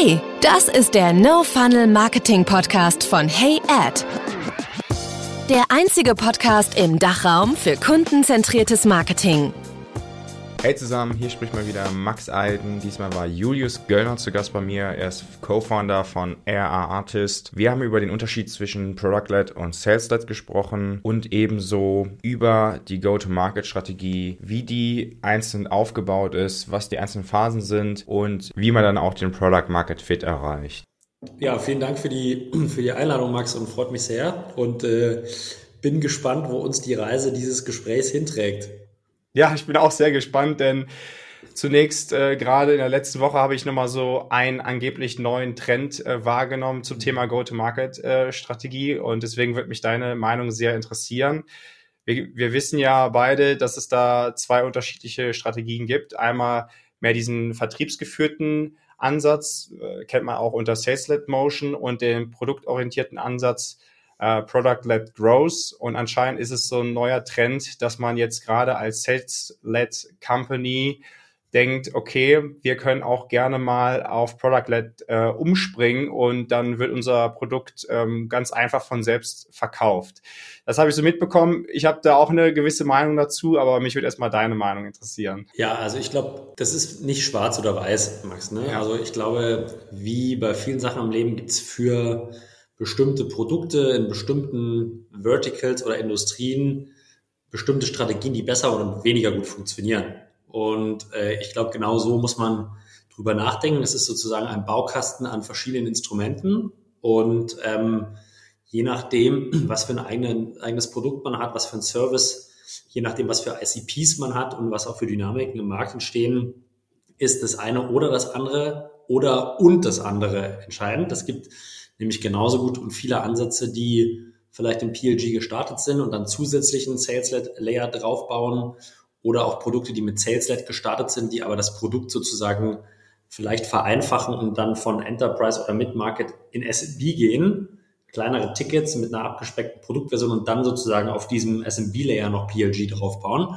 Hey, das ist der No Funnel Marketing Podcast von Hey Ad. Der einzige Podcast im Dachraum für kundenzentriertes Marketing. Hey zusammen, hier spricht mal wieder Max Alden. Diesmal war Julius Göllner zu Gast bei mir. Er ist Co-Founder von RA Artist. Wir haben über den Unterschied zwischen Product-Led und Sales-Led gesprochen und ebenso über die Go-to-Market-Strategie, wie die einzeln aufgebaut ist, was die einzelnen Phasen sind und wie man dann auch den Product-Market-Fit erreicht. Ja, vielen Dank für die, für die Einladung, Max, und freut mich sehr. Und äh, bin gespannt, wo uns die Reise dieses Gesprächs hinträgt. Ja, ich bin auch sehr gespannt, denn zunächst äh, gerade in der letzten Woche habe ich nochmal so einen angeblich neuen Trend äh, wahrgenommen zum Thema Go-to-Market-Strategie äh, und deswegen wird mich deine Meinung sehr interessieren. Wir, wir wissen ja beide, dass es da zwei unterschiedliche Strategien gibt. Einmal mehr diesen vertriebsgeführten Ansatz, äh, kennt man auch unter Sales-Led Motion und den produktorientierten Ansatz, äh, Product-led Growth. Und anscheinend ist es so ein neuer Trend, dass man jetzt gerade als Sales-led Company denkt, okay, wir können auch gerne mal auf Product-led äh, umspringen und dann wird unser Produkt ähm, ganz einfach von selbst verkauft. Das habe ich so mitbekommen. Ich habe da auch eine gewisse Meinung dazu, aber mich würde erstmal deine Meinung interessieren. Ja, also ich glaube, das ist nicht schwarz oder weiß, Max. Ne? Ja. Also ich glaube, wie bei vielen Sachen im Leben gibt's für bestimmte Produkte in bestimmten Verticals oder Industrien bestimmte Strategien, die besser oder weniger gut funktionieren. Und äh, ich glaube, genau so muss man drüber nachdenken. Es ist sozusagen ein Baukasten an verschiedenen Instrumenten und ähm, je nachdem, was für ein eigenen, eigenes Produkt man hat, was für ein Service, je nachdem, was für ICPs man hat und was auch für Dynamiken im Markt entstehen, ist das eine oder das andere oder und das andere entscheidend. Es gibt nämlich genauso gut und viele Ansätze, die vielleicht im PLG gestartet sind und dann zusätzlichen Sales-Led-Layer draufbauen oder auch Produkte, die mit Sales-Led gestartet sind, die aber das Produkt sozusagen vielleicht vereinfachen und dann von Enterprise oder Mid-Market in SMB gehen, kleinere Tickets mit einer abgespeckten Produktversion und dann sozusagen auf diesem SMB-Layer noch PLG draufbauen.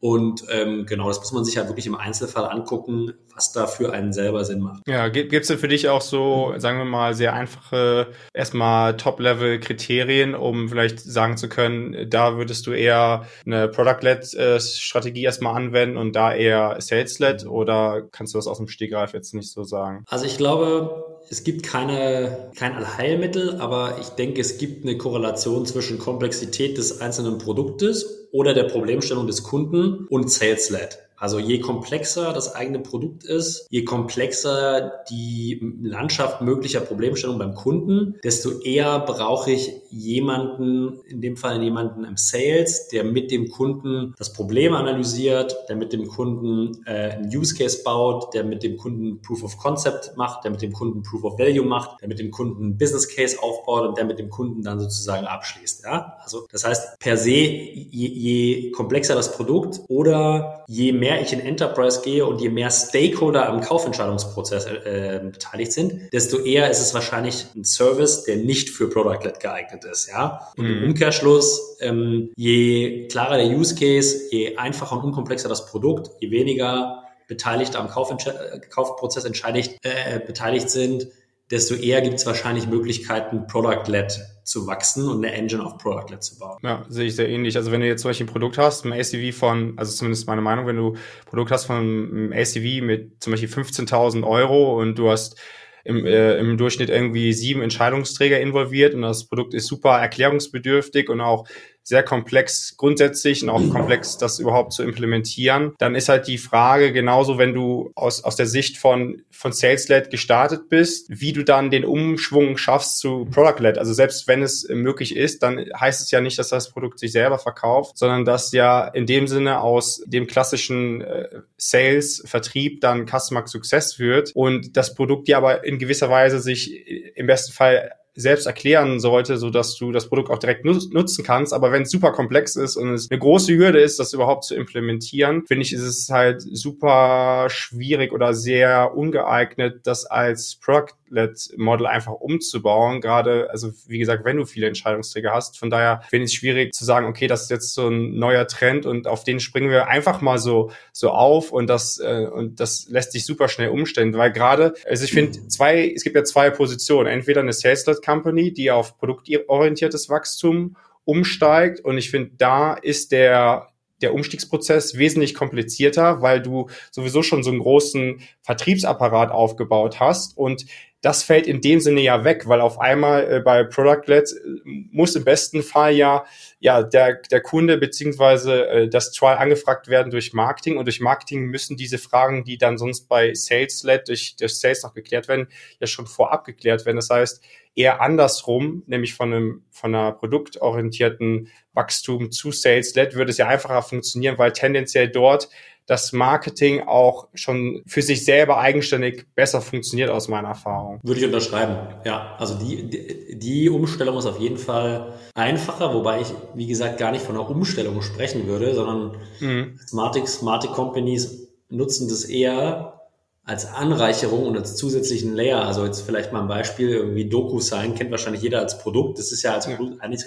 Und ähm, genau, das muss man sich halt wirklich im Einzelfall angucken, was da für einen selber Sinn macht. Ja, gibt es denn für dich auch so, sagen wir mal, sehr einfache, erstmal Top-Level-Kriterien, um vielleicht sagen zu können, da würdest du eher eine Product-Led-Strategie äh, erstmal anwenden und da eher Sales-Led oder kannst du das aus dem Stegreif jetzt nicht so sagen? Also ich glaube, es gibt keine, kein Allheilmittel, aber ich denke, es gibt eine Korrelation zwischen Komplexität des einzelnen Produktes oder der Problemstellung des Kunden und Sales-Led. Also je komplexer das eigene Produkt ist, je komplexer die Landschaft möglicher Problemstellungen beim Kunden, desto eher brauche ich jemanden, in dem Fall jemanden im Sales, der mit dem Kunden das Problem analysiert, der mit dem Kunden äh, einen Use Case baut, der mit dem Kunden Proof of Concept macht, der mit dem Kunden Proof of Value macht, der mit dem Kunden Business Case aufbaut und der mit dem Kunden dann sozusagen abschließt. Ja? Also das heißt, per se, je, je komplexer das Produkt oder je mehr mehr ich in Enterprise gehe und je mehr Stakeholder am Kaufentscheidungsprozess äh, beteiligt sind, desto eher ist es wahrscheinlich ein Service, der nicht für Product-led geeignet ist. Ja? Und im mhm. Umkehrschluss, ähm, je klarer der Use Case, je einfacher und unkomplexer das Produkt, je weniger Beteiligte am Kaufentsch- Kaufprozess entscheidigt, äh, beteiligt sind, desto eher gibt es wahrscheinlich Möglichkeiten, Product-led zu wachsen und eine Engine auf Product-led zu bauen. Ja, sehe ich sehr ähnlich. Also wenn du jetzt zum Beispiel ein Produkt hast, ein ACV von, also zumindest meine Meinung, wenn du ein Produkt hast von einem ACV mit zum Beispiel 15.000 Euro und du hast im, äh, im Durchschnitt irgendwie sieben Entscheidungsträger involviert und das Produkt ist super erklärungsbedürftig und auch sehr komplex grundsätzlich und auch komplex, das überhaupt zu implementieren. Dann ist halt die Frage, genauso wenn du aus, aus der Sicht von, von Sales-Led gestartet bist, wie du dann den Umschwung schaffst zu Product-Led. Also selbst wenn es möglich ist, dann heißt es ja nicht, dass das Produkt sich selber verkauft, sondern dass ja in dem Sinne aus dem klassischen äh, Sales, Vertrieb dann Customer Success wird und das Produkt ja aber in gewisser Weise sich im besten Fall selbst erklären sollte, so dass du das Produkt auch direkt nutzen kannst. Aber wenn es super komplex ist und es eine große Hürde ist, das überhaupt zu implementieren, finde ich, ist es halt super schwierig oder sehr ungeeignet, das als Product Product-Led-Model einfach umzubauen. Gerade, also wie gesagt, wenn du viele Entscheidungsträger hast. Von daher finde ich es schwierig zu sagen, okay, das ist jetzt so ein neuer Trend und auf den springen wir einfach mal so, so auf und das, äh, und das lässt sich super schnell umstellen, weil gerade, also ich finde zwei, es gibt ja zwei Positionen. Entweder eine Sales-Led Company, die auf produktorientiertes Wachstum umsteigt und ich finde, da ist der der Umstiegsprozess wesentlich komplizierter, weil du sowieso schon so einen großen Vertriebsapparat aufgebaut hast und das fällt in dem Sinne ja weg, weil auf einmal äh, bei Product-Led äh, muss im besten Fall ja, ja der, der Kunde beziehungsweise äh, das Trial angefragt werden durch Marketing und durch Marketing müssen diese Fragen, die dann sonst bei Sales-Led durch, durch Sales noch geklärt werden, ja schon vorab geklärt werden. Das heißt, eher andersrum, nämlich von einem von einer produktorientierten Wachstum zu Sales-led, würde es ja einfacher funktionieren, weil tendenziell dort das Marketing auch schon für sich selber eigenständig besser funktioniert aus meiner Erfahrung. Würde ich unterschreiben. Ja, also die, die, die Umstellung ist auf jeden Fall einfacher, wobei ich, wie gesagt, gar nicht von einer Umstellung sprechen würde, sondern mhm. Smartic, Smartic Companies nutzen das eher als Anreicherung und als zusätzlichen Layer. Also jetzt vielleicht mal ein Beispiel, irgendwie DocuSign kennt wahrscheinlich jeder als Produkt. Das ist ja als Produkt eigentlich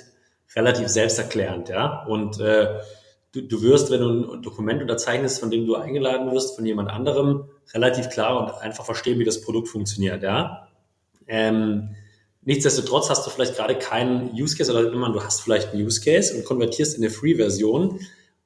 relativ selbsterklärend, ja. Und äh, du, du wirst, wenn du ein Dokument unterzeichnest, von dem du eingeladen wirst, von jemand anderem, relativ klar und einfach verstehen, wie das Produkt funktioniert, ja. Ähm, nichtsdestotrotz hast du vielleicht gerade keinen Use Case oder immer du hast vielleicht einen Use Case und konvertierst in eine Free-Version.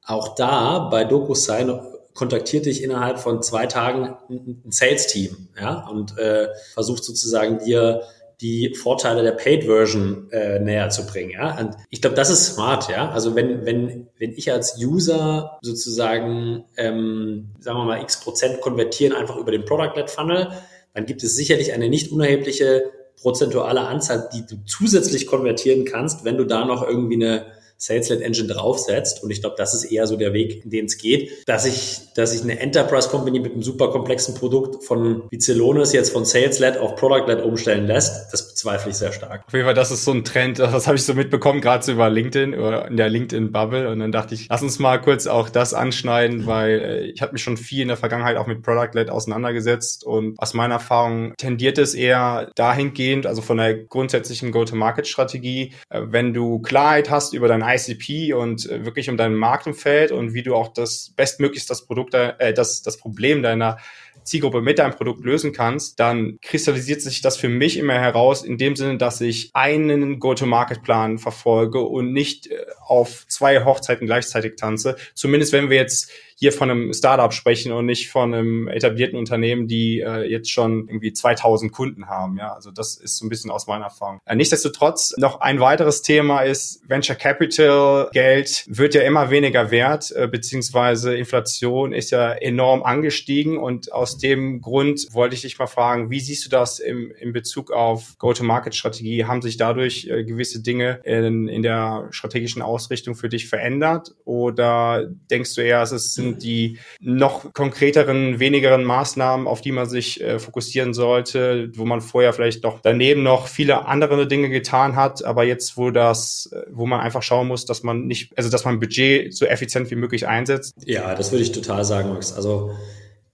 Auch da bei DocuSign kontaktiert dich innerhalb von zwei Tagen ein Sales-Team, ja, und äh, versucht sozusagen dir die Vorteile der Paid-Version äh, näher zu bringen. Ja? Und ich glaube, das ist smart, ja. Also wenn, wenn, wenn ich als User sozusagen, ähm, sagen wir mal, x Prozent konvertieren einfach über den Product-Led-Funnel, dann gibt es sicherlich eine nicht unerhebliche prozentuale Anzahl, die du zusätzlich konvertieren kannst, wenn du da noch irgendwie eine Sales-led Engine draufsetzt. Und ich glaube, das ist eher so der Weg, in den es geht, dass ich, dass ich eine Enterprise Company mit einem super komplexen Produkt von wie Celonis jetzt von Sales-led auf Product-led umstellen lässt. Das bezweifle ich sehr stark. Auf jeden Fall, das ist so ein Trend. Das habe ich so mitbekommen, gerade so über LinkedIn oder in der LinkedIn-Bubble. Und dann dachte ich, lass uns mal kurz auch das anschneiden, weil äh, ich habe mich schon viel in der Vergangenheit auch mit Product-led auseinandergesetzt. Und aus meiner Erfahrung tendiert es eher dahingehend, also von der grundsätzlichen Go-to-Market-Strategie, äh, wenn du Klarheit hast über dein ICP und äh, wirklich um dein Marktumfeld und wie du auch das bestmöglichst das Produkt, äh, das, das Problem deiner Zielgruppe mit deinem Produkt lösen kannst, dann kristallisiert sich das für mich immer heraus in dem Sinne, dass ich einen Go-to-Market-Plan verfolge und nicht äh, auf zwei Hochzeiten gleichzeitig tanze. Zumindest wenn wir jetzt hier von einem Startup sprechen und nicht von einem etablierten Unternehmen, die äh, jetzt schon irgendwie 2000 Kunden haben. Ja, also das ist so ein bisschen aus meiner Erfahrung. Äh, nichtsdestotrotz noch ein weiteres Thema ist Venture Capital Geld wird ja immer weniger wert, äh, beziehungsweise Inflation ist ja enorm angestiegen und aus dem Grund wollte ich dich mal fragen, wie siehst du das im, in Bezug auf Go-to-Market-Strategie? Haben sich dadurch äh, gewisse Dinge in, in der strategischen Ausrichtung für dich verändert oder denkst du eher, es sind die noch konkreteren, wenigeren Maßnahmen, auf die man sich äh, fokussieren sollte, wo man vorher vielleicht noch daneben noch viele andere Dinge getan hat, aber jetzt, wo das, äh, wo man einfach schauen muss, dass man nicht, also dass man Budget so effizient wie möglich einsetzt? Ja, das würde ich total sagen, Max. Also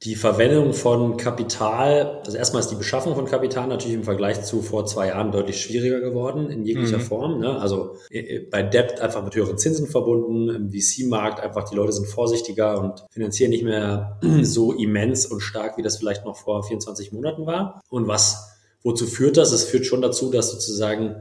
die Verwendung von Kapital, also erstmal ist die Beschaffung von Kapital natürlich im Vergleich zu vor zwei Jahren deutlich schwieriger geworden in jeglicher mhm. Form. Ne? Also äh, äh, bei Debt einfach mit höheren Zinsen verbunden, im VC-Markt einfach die Leute sind vorsichtiger und finanzieren nicht mehr so immens und stark, wie das vielleicht noch vor 24 Monaten war. Und was, wozu führt das? Es führt schon dazu, dass sozusagen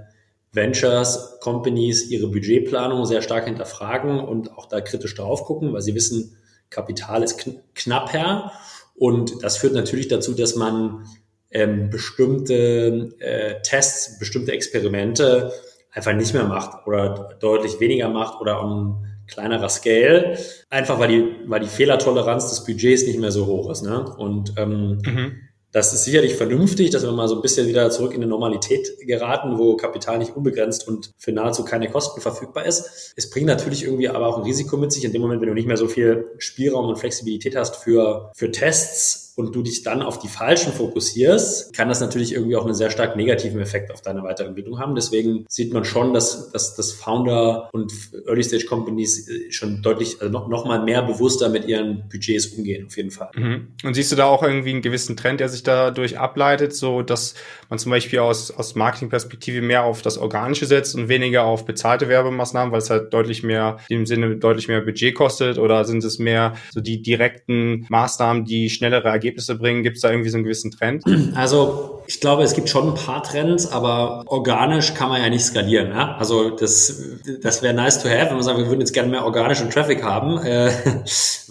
Ventures, Companies ihre Budgetplanung sehr stark hinterfragen und auch da kritisch drauf gucken, weil sie wissen, Kapital ist kn knapper und das führt natürlich dazu, dass man ähm, bestimmte äh, Tests, bestimmte Experimente einfach nicht mehr macht oder deutlich weniger macht oder on kleinerer Scale, einfach weil die, weil die Fehlertoleranz des Budgets nicht mehr so hoch ist. Ne? Und ähm, mhm. Das ist sicherlich vernünftig, dass wir mal so ein bisschen wieder zurück in eine Normalität geraten, wo Kapital nicht unbegrenzt und für nahezu keine Kosten verfügbar ist. Es bringt natürlich irgendwie aber auch ein Risiko mit sich. In dem Moment, wenn du nicht mehr so viel Spielraum und Flexibilität hast für, für Tests, und du dich dann auf die falschen fokussierst, kann das natürlich irgendwie auch einen sehr stark negativen Effekt auf deine Weiterentwicklung haben. Deswegen sieht man schon, dass, dass, dass Founder und Early Stage Companies äh, schon deutlich, also noch, noch mal mehr bewusster mit ihren Budgets umgehen, auf jeden Fall. Mhm. Und siehst du da auch irgendwie einen gewissen Trend, der sich dadurch ableitet, so dass man zum Beispiel aus, aus Marketingperspektive mehr auf das Organische setzt und weniger auf bezahlte Werbemaßnahmen, weil es halt deutlich mehr, im Sinne deutlich mehr Budget kostet oder sind es mehr so die direkten Maßnahmen, die schnellere Ergebnisse bringen? Gibt es da irgendwie so einen gewissen Trend? Also ich glaube, es gibt schon ein paar Trends, aber organisch kann man ja nicht skalieren. Ja? Also das, das wäre nice to have, wenn man sagt, wir würden jetzt gerne mehr organischen Traffic haben. Äh,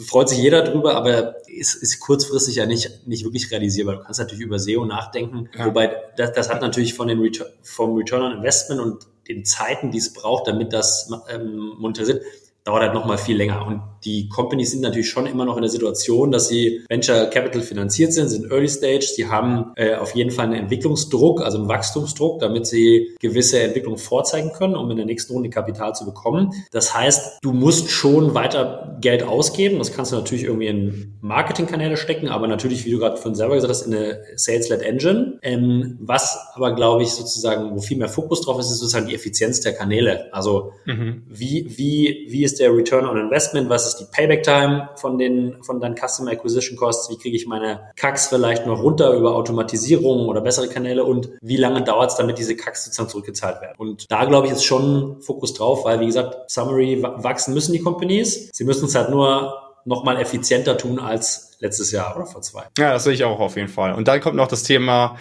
freut sich jeder drüber, aber ist, ist kurzfristig ja nicht, nicht wirklich realisierbar. Du kannst natürlich über SEO nachdenken, ja. wobei das, das hat natürlich von den Return, vom Return on Investment und den Zeiten, die es braucht, damit das ähm, monetarisiert, dauert halt nochmal viel länger. Und die Companies sind natürlich schon immer noch in der Situation, dass sie Venture Capital finanziert sind, sind Early Stage, sie haben äh, auf jeden Fall einen Entwicklungsdruck, also einen Wachstumsdruck, damit sie gewisse Entwicklungen vorzeigen können, um in der nächsten Runde Kapital zu bekommen. Das heißt, du musst schon weiter Geld ausgeben. Das kannst du natürlich irgendwie in Marketingkanäle stecken, aber natürlich, wie du gerade von selber gesagt hast, in eine Sales-led Engine. Ähm, was aber, glaube ich, sozusagen, wo viel mehr Fokus drauf ist, ist sozusagen die Effizienz der Kanäle. Also mhm. wie, wie, wie ist ist der Return on Investment? Was ist die Payback Time von den, von deinen Customer Acquisition Costs? Wie kriege ich meine CACs vielleicht noch runter über Automatisierung oder bessere Kanäle? Und wie lange dauert es, damit diese CACs sozusagen zurückgezahlt werden? Und da glaube ich, ist schon Fokus drauf, weil wie gesagt, Summary wachsen müssen die Companies. Sie müssen es halt nur noch mal effizienter tun als letztes Jahr oder vor zwei. Ja, das sehe ich auch auf jeden Fall. Und dann kommt noch das Thema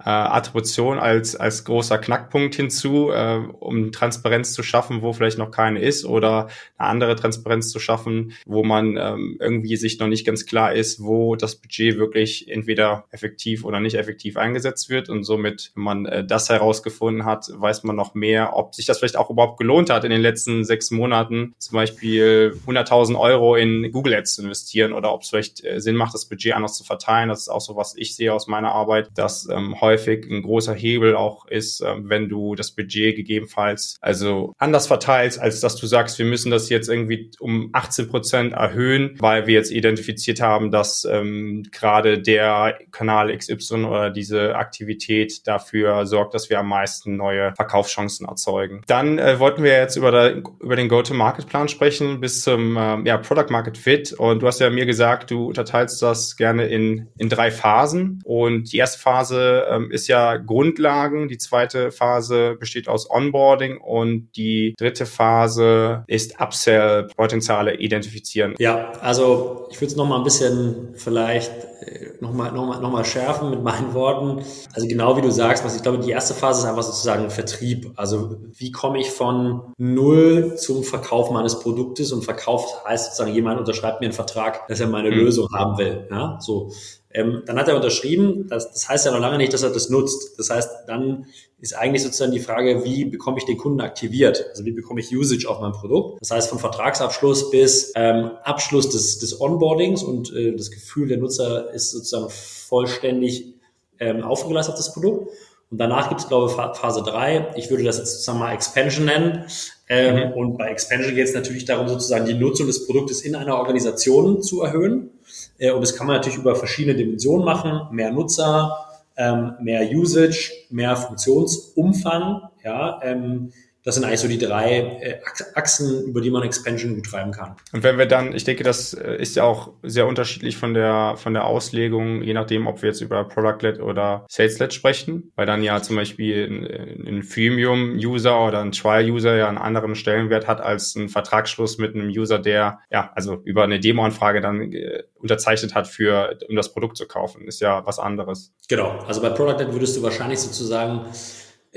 äh, Attribution als, als großer Knackpunkt hinzu, äh, um Transparenz zu schaffen, wo vielleicht noch keine ist oder eine andere Transparenz zu schaffen, wo man ähm, irgendwie sich noch nicht ganz klar ist, wo das Budget wirklich entweder effektiv oder nicht effektiv eingesetzt wird und somit, wenn man äh, das herausgefunden hat, weiß man noch mehr, ob sich das vielleicht auch überhaupt gelohnt hat in den letzten sechs Monaten, zum Beispiel 100.000 Euro in Google Ads zu investieren oder ob es vielleicht äh, Sinn macht, das Budget anders zu verteilen. Das ist auch so, was ich sehe aus meiner Arbeit, dass ähm, häufig ein großer Hebel auch ist, ähm, wenn du das Budget gegebenenfalls also anders verteilst, als dass du sagst, wir müssen das jetzt irgendwie um 18 Prozent erhöhen, weil wir jetzt identifiziert haben, dass ähm, gerade der Kanal XY oder diese Aktivität dafür sorgt, dass wir am meisten neue Verkaufschancen erzeugen. Dann äh, wollten wir jetzt über, der, über den Go-to-Market-Plan sprechen bis zum äh, ja, Product Market Fit. Und du hast ja mir gesagt, du unterteilst das gerne in, in drei Phasen. Und die erste Phase äh, ähm, ist ja Grundlagen. Die zweite Phase besteht aus Onboarding und die dritte Phase ist Upsell-Potenziale identifizieren. Ja, also ich würde es nochmal ein bisschen vielleicht nochmal noch mal, noch mal schärfen mit meinen Worten. Also genau wie du sagst, was ich glaube, die erste Phase ist einfach sozusagen Vertrieb. Also wie komme ich von null zum Verkauf meines Produktes und Verkauf heißt sozusagen, jemand unterschreibt mir einen Vertrag, dass er meine mhm. Lösung haben will. Ja, so. Ähm, dann hat er unterschrieben, das, das heißt ja noch lange nicht, dass er das nutzt. Das heißt, dann ist eigentlich sozusagen die Frage, wie bekomme ich den Kunden aktiviert? Also wie bekomme ich Usage auf mein Produkt? Das heißt, von Vertragsabschluss bis ähm, Abschluss des, des Onboardings und äh, das Gefühl der Nutzer ist sozusagen vollständig ähm, aufgeleistet auf das Produkt. Und danach gibt es, glaube ich, Phase drei. Ich würde das jetzt sozusagen mal Expansion nennen. Ähm, mhm. Und bei Expansion geht es natürlich darum, sozusagen die Nutzung des Produktes in einer Organisation zu erhöhen. Äh, und das kann man natürlich über verschiedene Dimensionen machen. Mehr Nutzer, ähm, mehr Usage, mehr Funktionsumfang. Ja, ähm, das sind eigentlich so die drei äh, Achsen, über die man Expansion gut treiben kann. Und wenn wir dann, ich denke, das äh, ist ja auch sehr unterschiedlich von der, von der Auslegung, je nachdem, ob wir jetzt über Product-led oder Sales-led sprechen, weil dann ja zum Beispiel ein, ein Freemium-User oder ein Trial-User ja einen anderen Stellenwert hat als ein Vertragsschluss mit einem User, der ja, also über eine Demo-Anfrage dann äh, unterzeichnet hat für, um das Produkt zu kaufen. Ist ja was anderes. Genau. Also bei Product-led würdest du wahrscheinlich sozusagen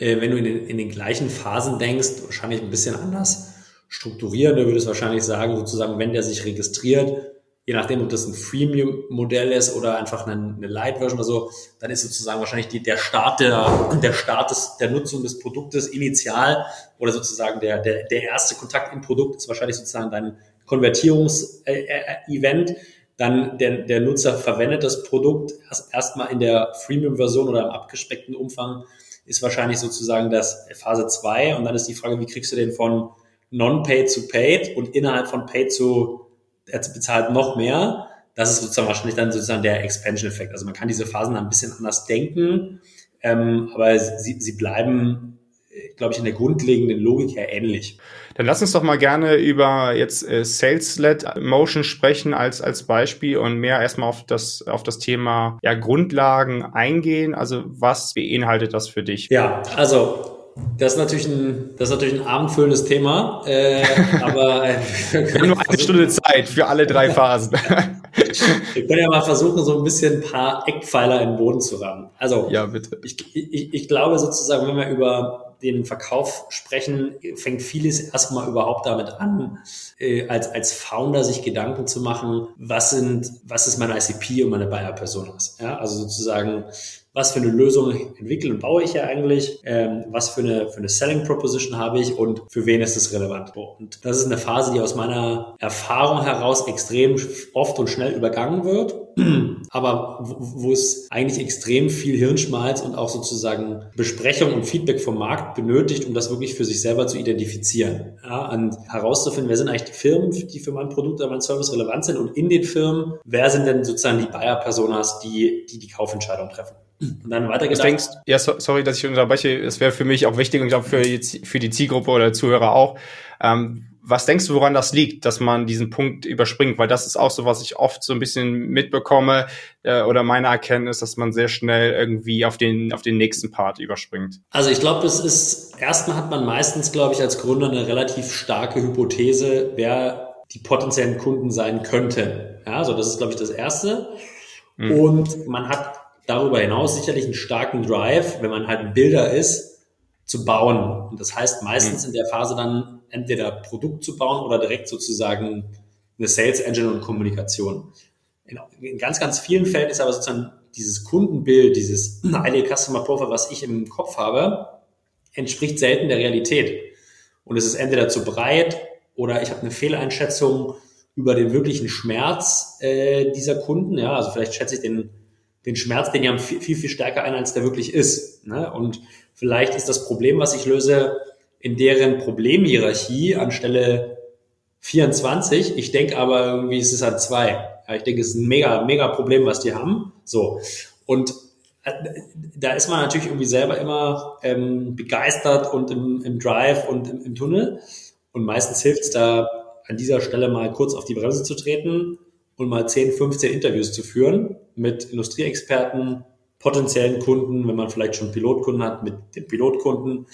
äh, wenn du in den, in den gleichen Phasen denkst, wahrscheinlich ein bisschen anders strukturieren. Du würdest wahrscheinlich sagen, sozusagen, wenn der sich registriert, je nachdem, ob das ein Freemium-Modell ist oder einfach eine, eine Light-Version oder so, dann ist sozusagen wahrscheinlich die, der Start der, der Start des, der Nutzung des Produktes initial oder sozusagen der, der, der erste Kontakt im Produkt ist wahrscheinlich sozusagen dein Konvertierungs-Event. Äh, äh, dann der, der Nutzer verwendet das Produkt erst erstmal in der Freemium-Version oder im abgespeckten Umfang ist wahrscheinlich sozusagen das Phase 2 und dann ist die Frage, wie kriegst du den von non-paid zu paid und innerhalb von paid zu, er bezahlt noch mehr, das ist sozusagen wahrscheinlich dann sozusagen der Expansion-Effekt. Also man kann diese Phasen dann ein bisschen anders denken, ähm, aber sie, sie bleiben glaube ich, in der grundlegenden Logik her ähnlich. Dann lass uns doch mal gerne über jetzt äh, Sales-led Motion sprechen als, als Beispiel und mehr erstmal auf das, auf das Thema ja, Grundlagen eingehen. Also was beinhaltet das für dich? Ja, also das ist natürlich ein, das ist natürlich ein abendfüllendes Thema, äh, aber wir haben nur eine Stunde Zeit für alle drei Phasen. wir können ja mal versuchen, so ein bisschen ein paar Eckpfeiler in den Boden zu rammen. Also, ja, bitte. Ich, ich, ich glaube sozusagen, wenn wir über den Verkauf sprechen, fängt vieles erstmal überhaupt damit an, äh, als, als Founder sich Gedanken zu machen, was sind, was ist mein ICP und meine Buyer-Personas? Ja, also sozusagen, was für eine Lösung entwickle und baue ich ja eigentlich, ähm, was für eine, für eine Selling Proposition habe ich und für wen ist es relevant. Und das ist eine Phase, die aus meiner Erfahrung heraus extrem oft und schnell übergangen wird, aber wo, wo es eigentlich extrem viel Hirnschmalz und auch sozusagen Besprechung und Feedback vom Markt benötigt, um das wirklich für sich selber zu identifizieren ja, und herauszufinden, wer sind eigentlich die Firmen, die für mein Produkt oder mein Service relevant sind und in den Firmen, wer sind denn sozusagen die Buyer-Personas, die, die die Kaufentscheidung treffen. Und dann weitergedacht. Denkst, ja, so, sorry, dass ich unterbreche. Es wäre für mich auch wichtig und ich glaube für die, für die Zielgruppe oder Zuhörer auch. Ähm, was denkst du, woran das liegt, dass man diesen Punkt überspringt? Weil das ist auch so, was ich oft so ein bisschen mitbekomme äh, oder meine Erkenntnis, dass man sehr schnell irgendwie auf den, auf den nächsten Part überspringt. Also ich glaube, es ist, erstmal hat man meistens, glaube ich, als Gründer eine relativ starke Hypothese, wer die potenziellen Kunden sein könnten. Ja, also das ist, glaube ich, das Erste. Mhm. Und man hat darüber hinaus sicherlich einen starken Drive, wenn man halt ein Bilder ist, zu bauen. Und das heißt meistens mhm. in der Phase dann entweder Produkt zu bauen oder direkt sozusagen eine Sales Engine und Kommunikation. In, in ganz, ganz vielen Fällen ist aber sozusagen dieses Kundenbild, dieses Ideal Customer Profile, was ich im Kopf habe, entspricht selten der Realität. Und es ist entweder zu breit oder ich habe eine Fehleinschätzung über den wirklichen Schmerz äh, dieser Kunden. Ja, also vielleicht schätze ich den den Schmerz, den ja viel, viel, viel stärker ein, als der wirklich ist. Ne? Und vielleicht ist das Problem, was ich löse, in deren Problemhierarchie anstelle 24. Ich denke aber irgendwie, es ist halt zwei. Ich denke, es ist ein mega, mega Problem, was die haben. So. Und äh, da ist man natürlich irgendwie selber immer ähm, begeistert und im, im Drive und im, im Tunnel. Und meistens hilft es da an dieser Stelle mal kurz auf die Bremse zu treten und mal 10, 15 Interviews zu führen mit Industrieexperten, potenziellen Kunden, wenn man vielleicht schon Pilotkunden hat, mit den Pilotkunden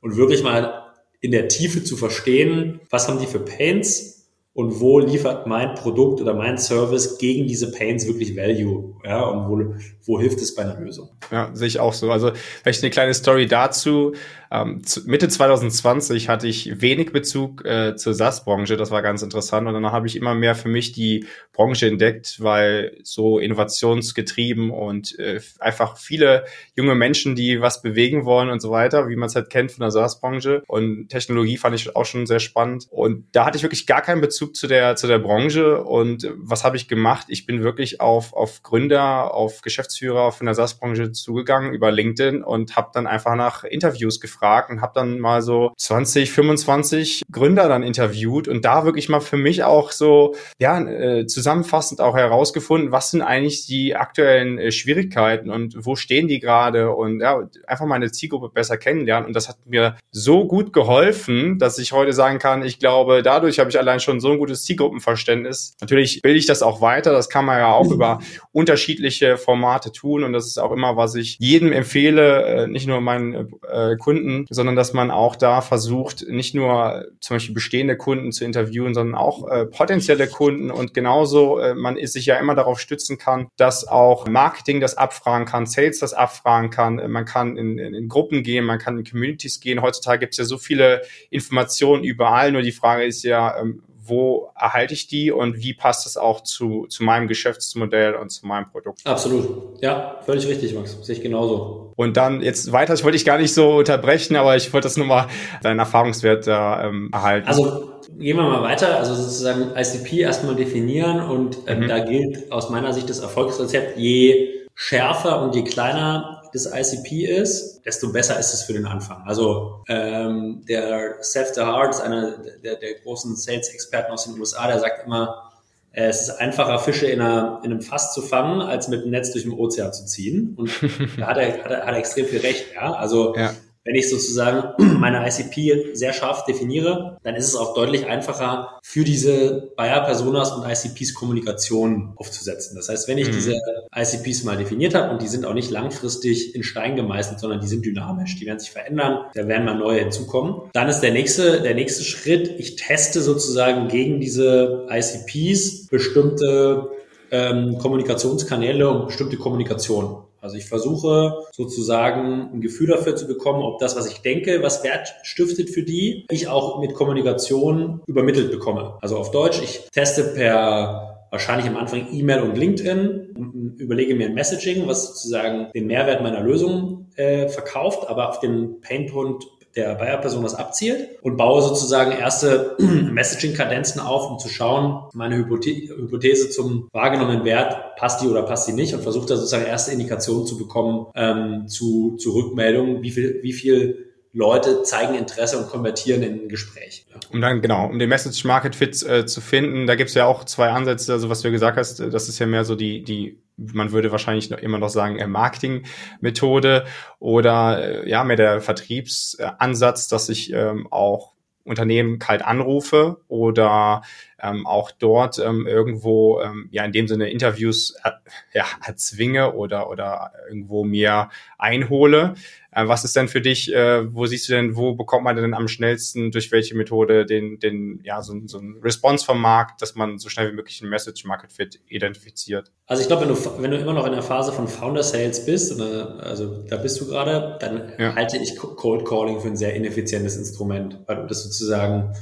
und wirklich mal in der Tiefe zu verstehen, was haben die für Pains und wo liefert mein Produkt oder mein Service gegen diese Pains wirklich Value, ja, und wo, wo hilft es bei einer Lösung? Ja, sehe ich auch so. Also vielleicht eine kleine Story dazu. Ähm, Mitte 2020 hatte ich wenig Bezug äh, zur SaaS-Branche, das war ganz interessant. Und dann habe ich immer mehr für mich die Branche entdeckt, weil so innovationsgetrieben und äh, einfach viele junge Menschen, die was bewegen wollen und so weiter, wie man es halt kennt von der SaaS-Branche. Und Technologie fand ich auch schon sehr spannend. Und da hatte ich wirklich gar keinen Bezug zu der, zu der Branche. Und was habe ich gemacht? Ich bin wirklich auf, auf Gründer, auf Geschäftsführer von der SaaS-Branche zugegangen über LinkedIn und habe dann einfach nach Interviews gefragt und habe dann mal so 20, 25 Gründer dann interviewt und da wirklich mal für mich auch so, ja, äh, zusammenfassend auch herausgefunden, was sind eigentlich die aktuellen äh, Schwierigkeiten und wo stehen die gerade und ja, einfach meine Zielgruppe besser kennenlernen und das hat mir so gut geholfen, dass ich heute sagen kann, ich glaube, dadurch habe ich allein schon so ein gutes Zielgruppenverständnis. Natürlich bilde ich das auch weiter. Das kann man ja auch über unterschiedliche Formate tun. Und das ist auch immer, was ich jedem empfehle, äh, nicht nur meinen äh, Kunden, sondern dass man auch da versucht, nicht nur zum Beispiel bestehende Kunden zu interviewen, sondern auch äh, potenzielle Kunden. Und genauso äh, man ist sich ja immer darauf stützen kann, dass auch Marketing das abfragen kann, Sales das abfragen kann. Man kann in, in, in Gruppen gehen, man kann in Communities gehen. Heutzutage gibt es ja so viele Informationen überall. Nur die Frage ist ja, ähm, wo erhalte ich die und wie passt das auch zu, zu meinem Geschäftsmodell und zu meinem Produkt. Absolut. Ja, völlig richtig, Max. Sehe ich genauso. Und dann jetzt weiter, ich wollte dich gar nicht so unterbrechen, aber ich wollte das nur mal deinen Erfahrungswert da ähm, erhalten. Also gehen wir mal weiter. Also sozusagen ICP erstmal definieren und ähm, mhm. da gilt aus meiner Sicht das Erfolgsrezept, je schärfer und je kleiner das ICP ist, desto besser ist es für den Anfang. Also ähm, der Seth DeHart ist einer der, der großen Sales-Experten aus den USA, der sagt immer, äh, es ist einfacher, Fische in, einer, in einem Fass zu fangen, als mit einem Netz durch den Ozean zu ziehen. Und da hat er, hat er, hat er extrem viel recht. Ja? Also ja wenn ich sozusagen meine ICP sehr scharf definiere, dann ist es auch deutlich einfacher für diese Buyer-Personas und ICPs Kommunikation aufzusetzen. Das heißt, wenn ich mhm. diese ICPs mal definiert habe und die sind auch nicht langfristig in Stein gemeißelt, sondern die sind dynamisch, die werden sich verändern, da werden mal neue hinzukommen. Dann ist der nächste, der nächste Schritt, ich teste sozusagen gegen diese ICPs bestimmte ähm, Kommunikationskanäle und bestimmte Kommunikation. Also ich versuche sozusagen ein Gefühl dafür zu bekommen, ob das, was ich denke, was Wert stiftet für die, ich auch mit Kommunikation übermittelt bekomme. Also auf Deutsch, ich teste per wahrscheinlich am Anfang E-Mail und LinkedIn, überlege mir ein Messaging, was sozusagen den Mehrwert meiner Lösung äh, verkauft, aber auf den Painpoint der Buyer-Person was abzielt und baue sozusagen erste Messaging-Kadenzen auf, um zu schauen, meine Hypothese zum wahrgenommenen Wert, passt die oder passt die nicht und versuche da sozusagen erste Indikationen zu bekommen ähm, zu, zu Rückmeldungen, wie viel, wie viel Leute zeigen Interesse und konvertieren in ein Gespräch. Um dann, genau, um den Message Market Fit äh, zu finden, da gibt's ja auch zwei Ansätze, also was du gesagt hast, das ist ja mehr so die, die man würde wahrscheinlich noch immer noch sagen, äh, Marketing-Methode oder äh, ja, mehr der Vertriebsansatz, dass ich ähm, auch Unternehmen kalt anrufe oder ähm, auch dort ähm, irgendwo ähm, ja in dem Sinne Interviews äh, ja, erzwinge oder oder irgendwo mir einhole. Äh, was ist denn für dich, äh, wo siehst du denn, wo bekommt man denn am schnellsten, durch welche Methode den, den, ja, so, so ein Response vom Markt, dass man so schnell wie möglich ein Message Market Fit identifiziert? Also ich glaube, wenn du, wenn du immer noch in der Phase von Founder Sales bist, also da bist du gerade, dann ja. halte ich Cold Calling für ein sehr ineffizientes Instrument, weil du das sozusagen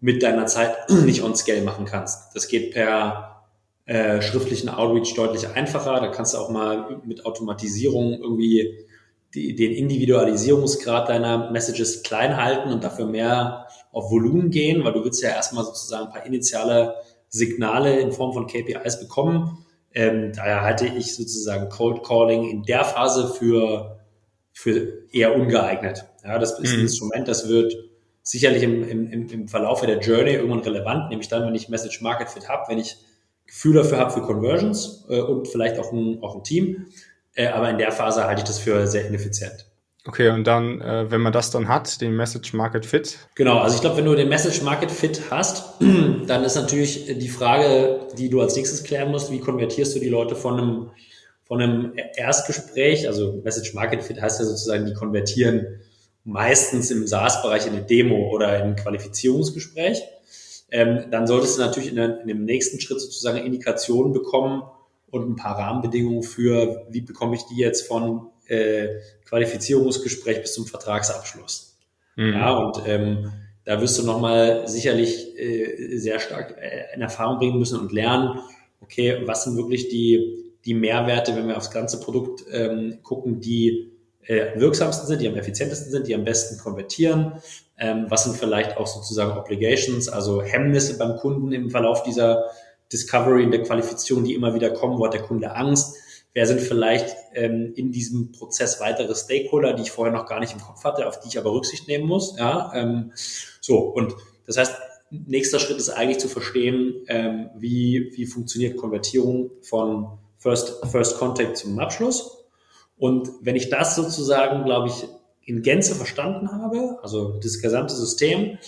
mit deiner Zeit nicht on scale machen kannst. Das geht per äh, schriftlichen Outreach deutlich einfacher. Da kannst du auch mal mit Automatisierung irgendwie die, den Individualisierungsgrad deiner Messages klein halten und dafür mehr auf Volumen gehen, weil du willst ja erstmal sozusagen ein paar initiale Signale in Form von KPIs bekommen. Ähm, daher halte ich sozusagen Cold Calling in der Phase für, für eher ungeeignet. Ja, das ist ein mhm. Instrument, das wird sicherlich im, im, im Verlauf der Journey irgendwann relevant, nämlich dann, wenn ich Message Market Fit habe, wenn ich Gefühl dafür habe für Conversions äh, und vielleicht auch ein, auch ein Team. Äh, aber in der Phase halte ich das für sehr ineffizient. Okay, und dann, äh, wenn man das dann hat, den Message Market Fit? Genau, also ich glaube, wenn du den Message Market Fit hast, dann ist natürlich die Frage, die du als nächstes klären musst, wie konvertierst du die Leute von einem, von einem Erstgespräch, also Message Market Fit heißt ja sozusagen, die konvertieren meistens im SaaS-Bereich in eine Demo oder in ein Qualifizierungsgespräch. Ähm, dann solltest du natürlich in, der, in dem nächsten Schritt sozusagen Indikationen bekommen, und ein paar Rahmenbedingungen für, wie bekomme ich die jetzt von äh, Qualifizierungsgespräch bis zum Vertragsabschluss. Mhm. Ja, und ähm, da wirst du nochmal sicherlich äh, sehr stark äh, in Erfahrung bringen müssen und lernen, okay, was sind wirklich die, die Mehrwerte, wenn wir aufs ganze Produkt ähm, gucken, die äh, wirksamsten sind, die am effizientesten sind, die am besten konvertieren. Ähm, was sind vielleicht auch sozusagen Obligations, also Hemmnisse beim Kunden im Verlauf dieser Discovery, in der Qualifizierung, die immer wieder kommen, wo hat der Kunde Angst? Wer sind vielleicht ähm, in diesem Prozess weitere Stakeholder, die ich vorher noch gar nicht im Kopf hatte, auf die ich aber Rücksicht nehmen muss? Ja, ähm, so und das heißt, nächster Schritt ist eigentlich zu verstehen, ähm, wie wie funktioniert Konvertierung von First First Contact zum Abschluss. Und wenn ich das sozusagen, glaube ich, in Gänze verstanden habe, also das gesamte System,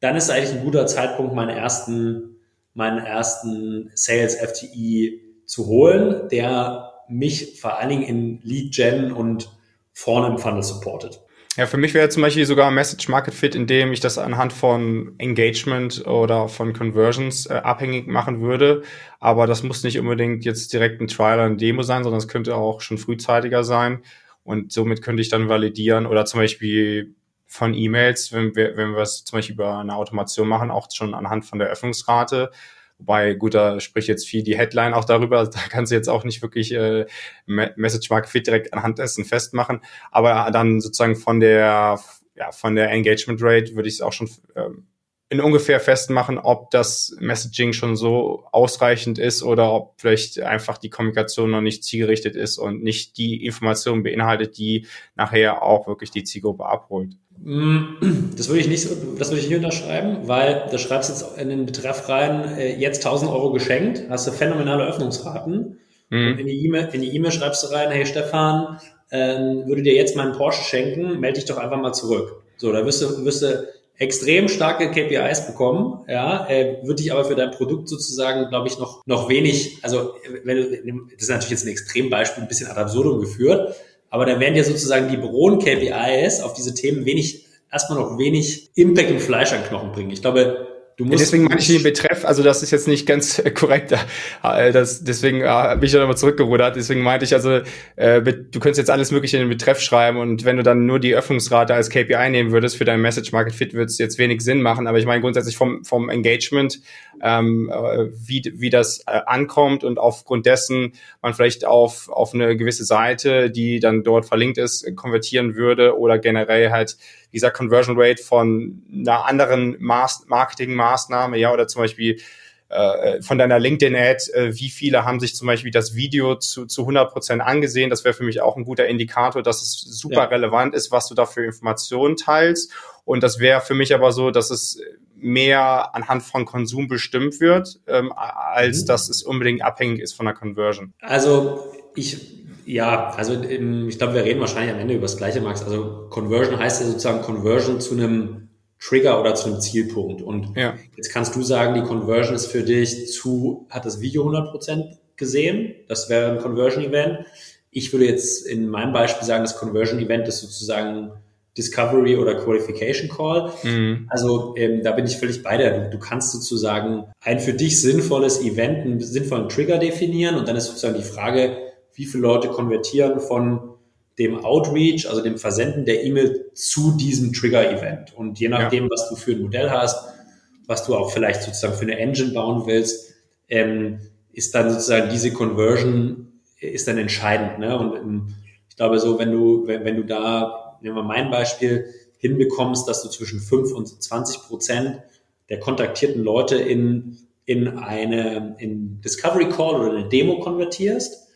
dann ist eigentlich ein guter Zeitpunkt, meine ersten meinen ersten Sales FTE zu holen, der mich vor allen Dingen in Lead Gen und vorne im Funnel supportet. Ja, für mich wäre zum Beispiel sogar Message Market Fit, indem ich das anhand von Engagement oder von Conversions äh, abhängig machen würde. Aber das muss nicht unbedingt jetzt direkt ein Trial ein Demo sein, sondern es könnte auch schon frühzeitiger sein. Und somit könnte ich dann validieren oder zum Beispiel von E-Mails, wenn wir, wenn wir es zum Beispiel über eine Automation machen, auch schon anhand von der Öffnungsrate. Wobei, gut, da spricht jetzt viel die Headline auch darüber. Da kannst du jetzt auch nicht wirklich äh, Message Market Fit direkt anhand dessen festmachen. Aber dann sozusagen von der, ja, von der Engagement Rate würde ich es auch schon ähm, in ungefähr festmachen, ob das Messaging schon so ausreichend ist oder ob vielleicht einfach die Kommunikation noch nicht zielgerichtet ist und nicht die Informationen beinhaltet, die nachher auch wirklich die Zielgruppe abholt. Mm, das würde ich nicht, das würde ich nicht unterschreiben, weil da schreibst jetzt in den Betreff rein, äh, jetzt 1000 Euro geschenkt, hast du phänomenale Öffnungsraten. Mhm. in die E-Mail, in die E-Mail schreibst du rein, hey Stefan, ähm, würde dir jetzt meinen Porsche schenken, melde dich doch einfach mal zurück. So, da wirst du, wirst du extrem starke KPIs bekommen, ja, äh, würde dich aber für dein Produkt sozusagen, glaube ich, noch, noch wenig, also wenn du, das ist natürlich jetzt ein Extrembeispiel, ein bisschen ad absurdum geführt, aber da werden ja sozusagen die Büroen-KPIs auf diese Themen wenig, erstmal noch wenig Impact und Fleisch an Knochen bringen. Ich glaube, ja, deswegen meine ich den Betreff, also das ist jetzt nicht ganz korrekt. Äh, das, deswegen äh, bin ich ja nochmal zurückgerudert. Deswegen meinte ich also, äh, du könntest jetzt alles Mögliche in den Betreff schreiben und wenn du dann nur die Öffnungsrate als KPI nehmen würdest für dein Message Market Fit, würde es jetzt wenig Sinn machen. Aber ich meine grundsätzlich vom, vom Engagement, ähm, äh, wie, wie das äh, ankommt und aufgrund dessen man vielleicht auf, auf eine gewisse Seite, die dann dort verlinkt ist, konvertieren würde oder generell halt dieser Conversion Rate von einer anderen Marketing-Maßnahme, ja, oder zum Beispiel äh, von deiner LinkedIn-Ad, äh, wie viele haben sich zum Beispiel das Video zu, zu 100 Prozent angesehen. Das wäre für mich auch ein guter Indikator, dass es super ja. relevant ist, was du da für Informationen teilst. Und das wäre für mich aber so, dass es mehr anhand von Konsum bestimmt wird, ähm, als mhm. dass es unbedingt abhängig ist von der Conversion. Also ich ja, also ich glaube, wir reden wahrscheinlich am Ende über das gleiche, Max. Also Conversion heißt ja sozusagen Conversion zu einem Trigger oder zu einem Zielpunkt. Und ja. jetzt kannst du sagen, die Conversion ist für dich zu, hat das Video 100% gesehen? Das wäre ein Conversion-Event. Ich würde jetzt in meinem Beispiel sagen, das Conversion-Event ist sozusagen Discovery oder Qualification Call. Mhm. Also ähm, da bin ich völlig bei dir. Du, du, kannst sozusagen ein für dich sinnvolles Event, einen sinnvollen Trigger definieren und dann ist sozusagen die Frage, wie viele Leute konvertieren von dem Outreach, also dem Versenden der E-Mail zu diesem Trigger-Event. Und je nachdem, ja. was du für ein Modell hast, was du auch vielleicht sozusagen für eine Engine bauen willst, ähm, ist dann sozusagen diese Conversion ist dann entscheidend. Ne? Und ähm, ich glaube so, wenn du, wenn, wenn du da, nehmen wir mein Beispiel, hinbekommst, dass du zwischen 5 und 20 Prozent der kontaktierten Leute in, in eine in Discovery Call oder eine Demo konvertierst,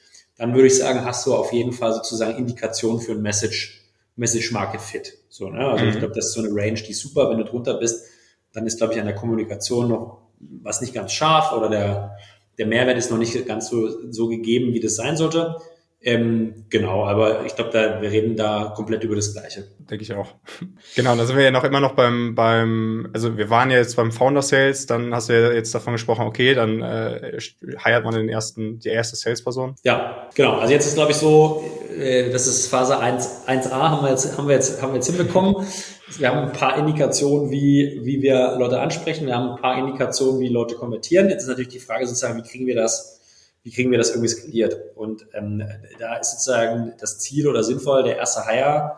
dann würde ich sagen, hast du auf jeden Fall sozusagen Indikation für ein Message, Message Market Fit. So, ne? Also mhm. ich glaube, das ist so eine Range, die ist super. Wenn du drunter bist, dann ist, glaube ich, an der Kommunikation noch was nicht ganz scharf oder der, der Mehrwert ist noch nicht ganz so, so gegeben, wie das sein sollte. Ähm, genau, aber ich glaube, da, wir reden da komplett über das Gleiche. Denke ich auch. Genau, da sind wir ja noch immer noch beim, beim, also wir waren ja jetzt beim Founder Sales, dann hast du ja jetzt davon gesprochen, okay, dann äh, heiert man den ersten, die erste Salesperson. Ja, genau. Also jetzt ist, glaube ich, so, äh, das ist Phase 1, 1a, haben wir jetzt, haben wir jetzt, haben wir jetzt hinbekommen. Wir haben ein paar Indikationen, wie, wie wir Leute ansprechen. Wir haben ein paar Indikationen, wie Leute konvertieren. Jetzt ist natürlich die Frage sozusagen, wie kriegen wir das wie kriegen wir das irgendwie skaliert? Und ähm, da ist sozusagen das Ziel oder sinnvoll, der erste Hire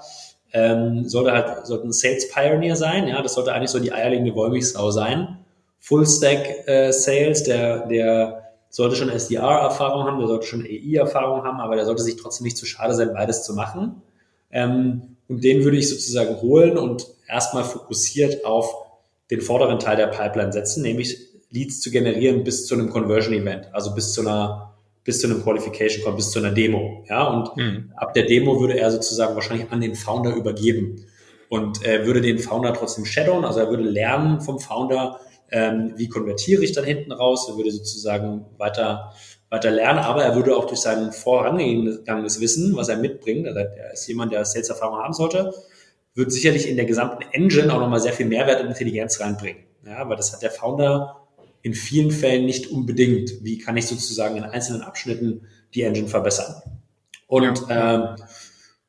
ähm, sollte halt sollte ein Sales Pioneer sein, ja, das sollte eigentlich so die eierlegende Wollmilchsau sein. Full Stack äh, Sales, der, der sollte schon SDR-Erfahrung haben, der sollte schon AI-Erfahrung haben, aber der sollte sich trotzdem nicht zu schade sein, beides zu machen. Ähm, und den würde ich sozusagen holen und erstmal fokussiert auf den vorderen Teil der Pipeline setzen, nämlich Leads zu generieren bis zu einem Conversion Event, also bis zu einer bis zu einem Qualification Call, bis zu einer Demo. Ja, und mhm. ab der Demo würde er sozusagen wahrscheinlich an den Founder übergeben und er würde den Founder trotzdem shadowen, also er würde lernen vom Founder, ähm, wie konvertiere ich dann hinten raus, er würde sozusagen weiter weiter lernen, aber er würde auch durch sein vorangegangenes Wissen, was er mitbringt, also er ist jemand, der Sales-Erfahrung haben sollte, wird sicherlich in der gesamten Engine auch nochmal sehr viel Mehrwert und Intelligenz reinbringen. Ja, weil das hat der Founder in vielen Fällen nicht unbedingt. Wie kann ich sozusagen in einzelnen Abschnitten die Engine verbessern? Und ja. ähm,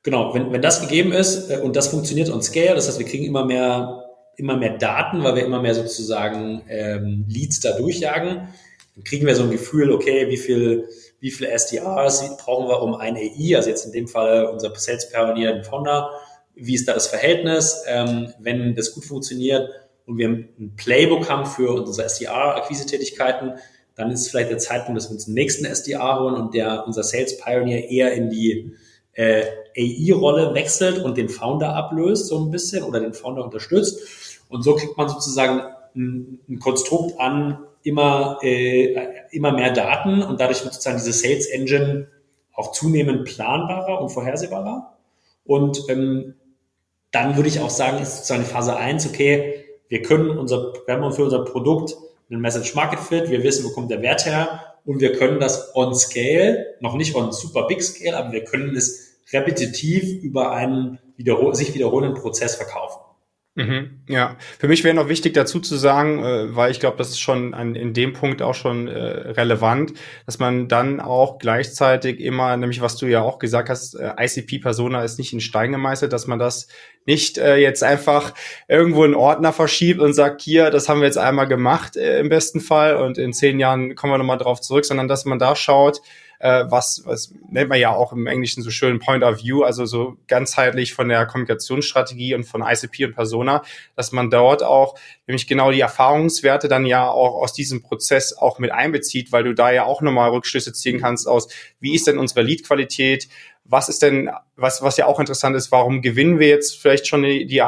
genau, wenn, wenn das gegeben ist äh, und das funktioniert on Scale, das heißt, wir kriegen immer mehr, immer mehr Daten, weil wir immer mehr sozusagen ähm, Leads da durchjagen, dann kriegen wir so ein Gefühl, okay, wie viel, wie viele SDRs brauchen wir um ein AI, also jetzt in dem Fall unser Sales Pioneer, den Founder, wie ist da das Verhältnis? Ähm, wenn das gut funktioniert, und wir ein Playbook haben für unsere SDR-Akquise-Tätigkeiten, dann ist es vielleicht der Zeitpunkt, dass wir uns den nächsten SDR holen und der unser Sales Pioneer eher in die äh, AI-Rolle wechselt und den Founder ablöst so ein bisschen oder den Founder unterstützt. Und so kriegt man sozusagen ein, ein Konstrukt an immer, äh, immer mehr Daten und dadurch wird sozusagen diese Sales Engine auch zunehmend planbarer und vorhersehbarer. Und ähm, dann würde ich auch sagen, ist sozusagen Phase eins okay, wir können unser, wir haben für unser Produkt einen Message Market Fit, wir wissen, wo kommt der Wert her und wir können das on scale, noch nicht on super big scale, aber wir können es repetitiv über einen wiederhol sich wiederholenden Prozess verkaufen. Mhm, ja, für mich wäre noch wichtig dazu zu sagen, äh, weil ich glaube, das ist schon an, in dem Punkt auch schon äh, relevant, dass man dann auch gleichzeitig immer, nämlich was du ja auch gesagt hast, äh, ICP-Persona ist nicht in Stein gemeißelt, dass man das nicht äh, jetzt einfach irgendwo in Ordner verschiebt und sagt, hier, das haben wir jetzt einmal gemacht äh, im besten Fall und in zehn Jahren kommen wir nochmal drauf zurück, sondern dass man da schaut, äh, was, was nennt man ja auch im Englischen so schön Point of View, also so ganzheitlich von der Kommunikationsstrategie und von ICP und Persona, dass man dort auch nämlich genau die Erfahrungswerte dann ja auch aus diesem Prozess auch mit einbezieht, weil du da ja auch nochmal Rückschlüsse ziehen kannst aus, wie ist denn unsere Leadqualität, was ist denn, was, was ja auch interessant ist, warum gewinnen wir jetzt vielleicht schon die, die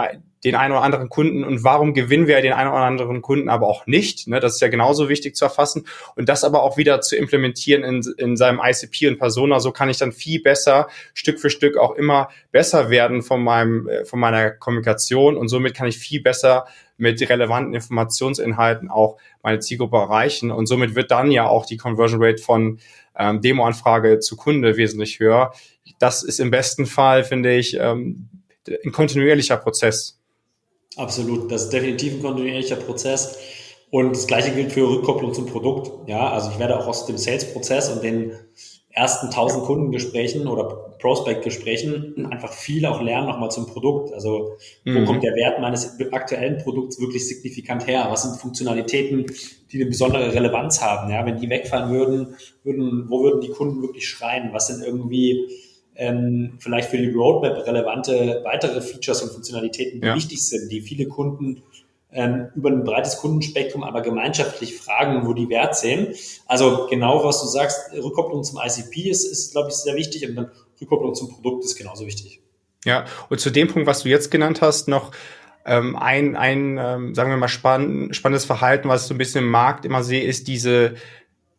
den einen oder anderen Kunden und warum gewinnen wir den einen oder anderen Kunden aber auch nicht. Ne? Das ist ja genauso wichtig zu erfassen und das aber auch wieder zu implementieren in, in seinem ICP und Persona. So kann ich dann viel besser Stück für Stück auch immer besser werden von meinem, äh, von meiner Kommunikation und somit kann ich viel besser mit relevanten Informationsinhalten auch meine Zielgruppe erreichen und somit wird dann ja auch die Conversion Rate von ähm, Demo-Anfrage zu Kunde wesentlich höher. Das ist im besten Fall, finde ich, ähm, ein kontinuierlicher Prozess. Absolut, das ist definitiv ein kontinuierlicher Prozess. Und das gleiche gilt für Rückkopplung zum Produkt. Ja, also ich werde auch aus dem Sales-Prozess und den ersten 1000 Kundengesprächen oder Prospect-Gesprächen einfach viel auch lernen nochmal zum Produkt. Also wo mhm. kommt der Wert meines aktuellen Produkts wirklich signifikant her? Was sind Funktionalitäten, die eine besondere Relevanz haben? Ja, wenn die wegfallen würden, würden, wo würden die Kunden wirklich schreien? Was sind irgendwie ähm, vielleicht für die Roadmap relevante weitere Features und Funktionalitäten, die ja. wichtig sind, die viele Kunden ähm, über ein breites Kundenspektrum, aber gemeinschaftlich fragen, wo die Wert sehen. Also genau, was du sagst, Rückkopplung zum ICP ist, ist glaube ich, sehr wichtig und dann Rückkopplung zum Produkt ist genauso wichtig. Ja, und zu dem Punkt, was du jetzt genannt hast, noch ähm, ein, ein ähm, sagen wir mal, spann spannendes Verhalten, was ich so ein bisschen im Markt immer sehe, ist diese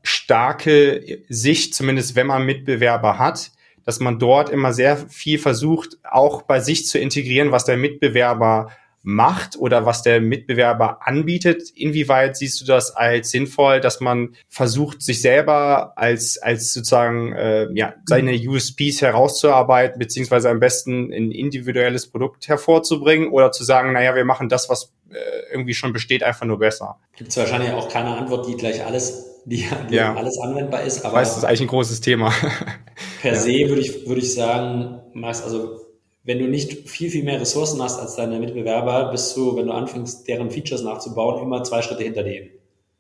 starke Sicht, zumindest wenn man Mitbewerber hat, dass man dort immer sehr viel versucht, auch bei sich zu integrieren, was der Mitbewerber macht oder was der Mitbewerber anbietet. Inwieweit siehst du das als sinnvoll, dass man versucht, sich selber als, als sozusagen äh, ja, seine USPs herauszuarbeiten, beziehungsweise am besten ein individuelles Produkt hervorzubringen oder zu sagen, naja, wir machen das, was äh, irgendwie schon besteht, einfach nur besser? Gibt es wahrscheinlich auch keine Antwort, die gleich alles, die, ja. alles anwendbar ist. Aber ich weiß, das ist eigentlich ein großes Thema. per ja. se würde ich, würde ich sagen, Max, also wenn du nicht viel, viel mehr Ressourcen hast als deine Mitbewerber, bist du, wenn du anfängst, deren Features nachzubauen, immer zwei Schritte hinter denen.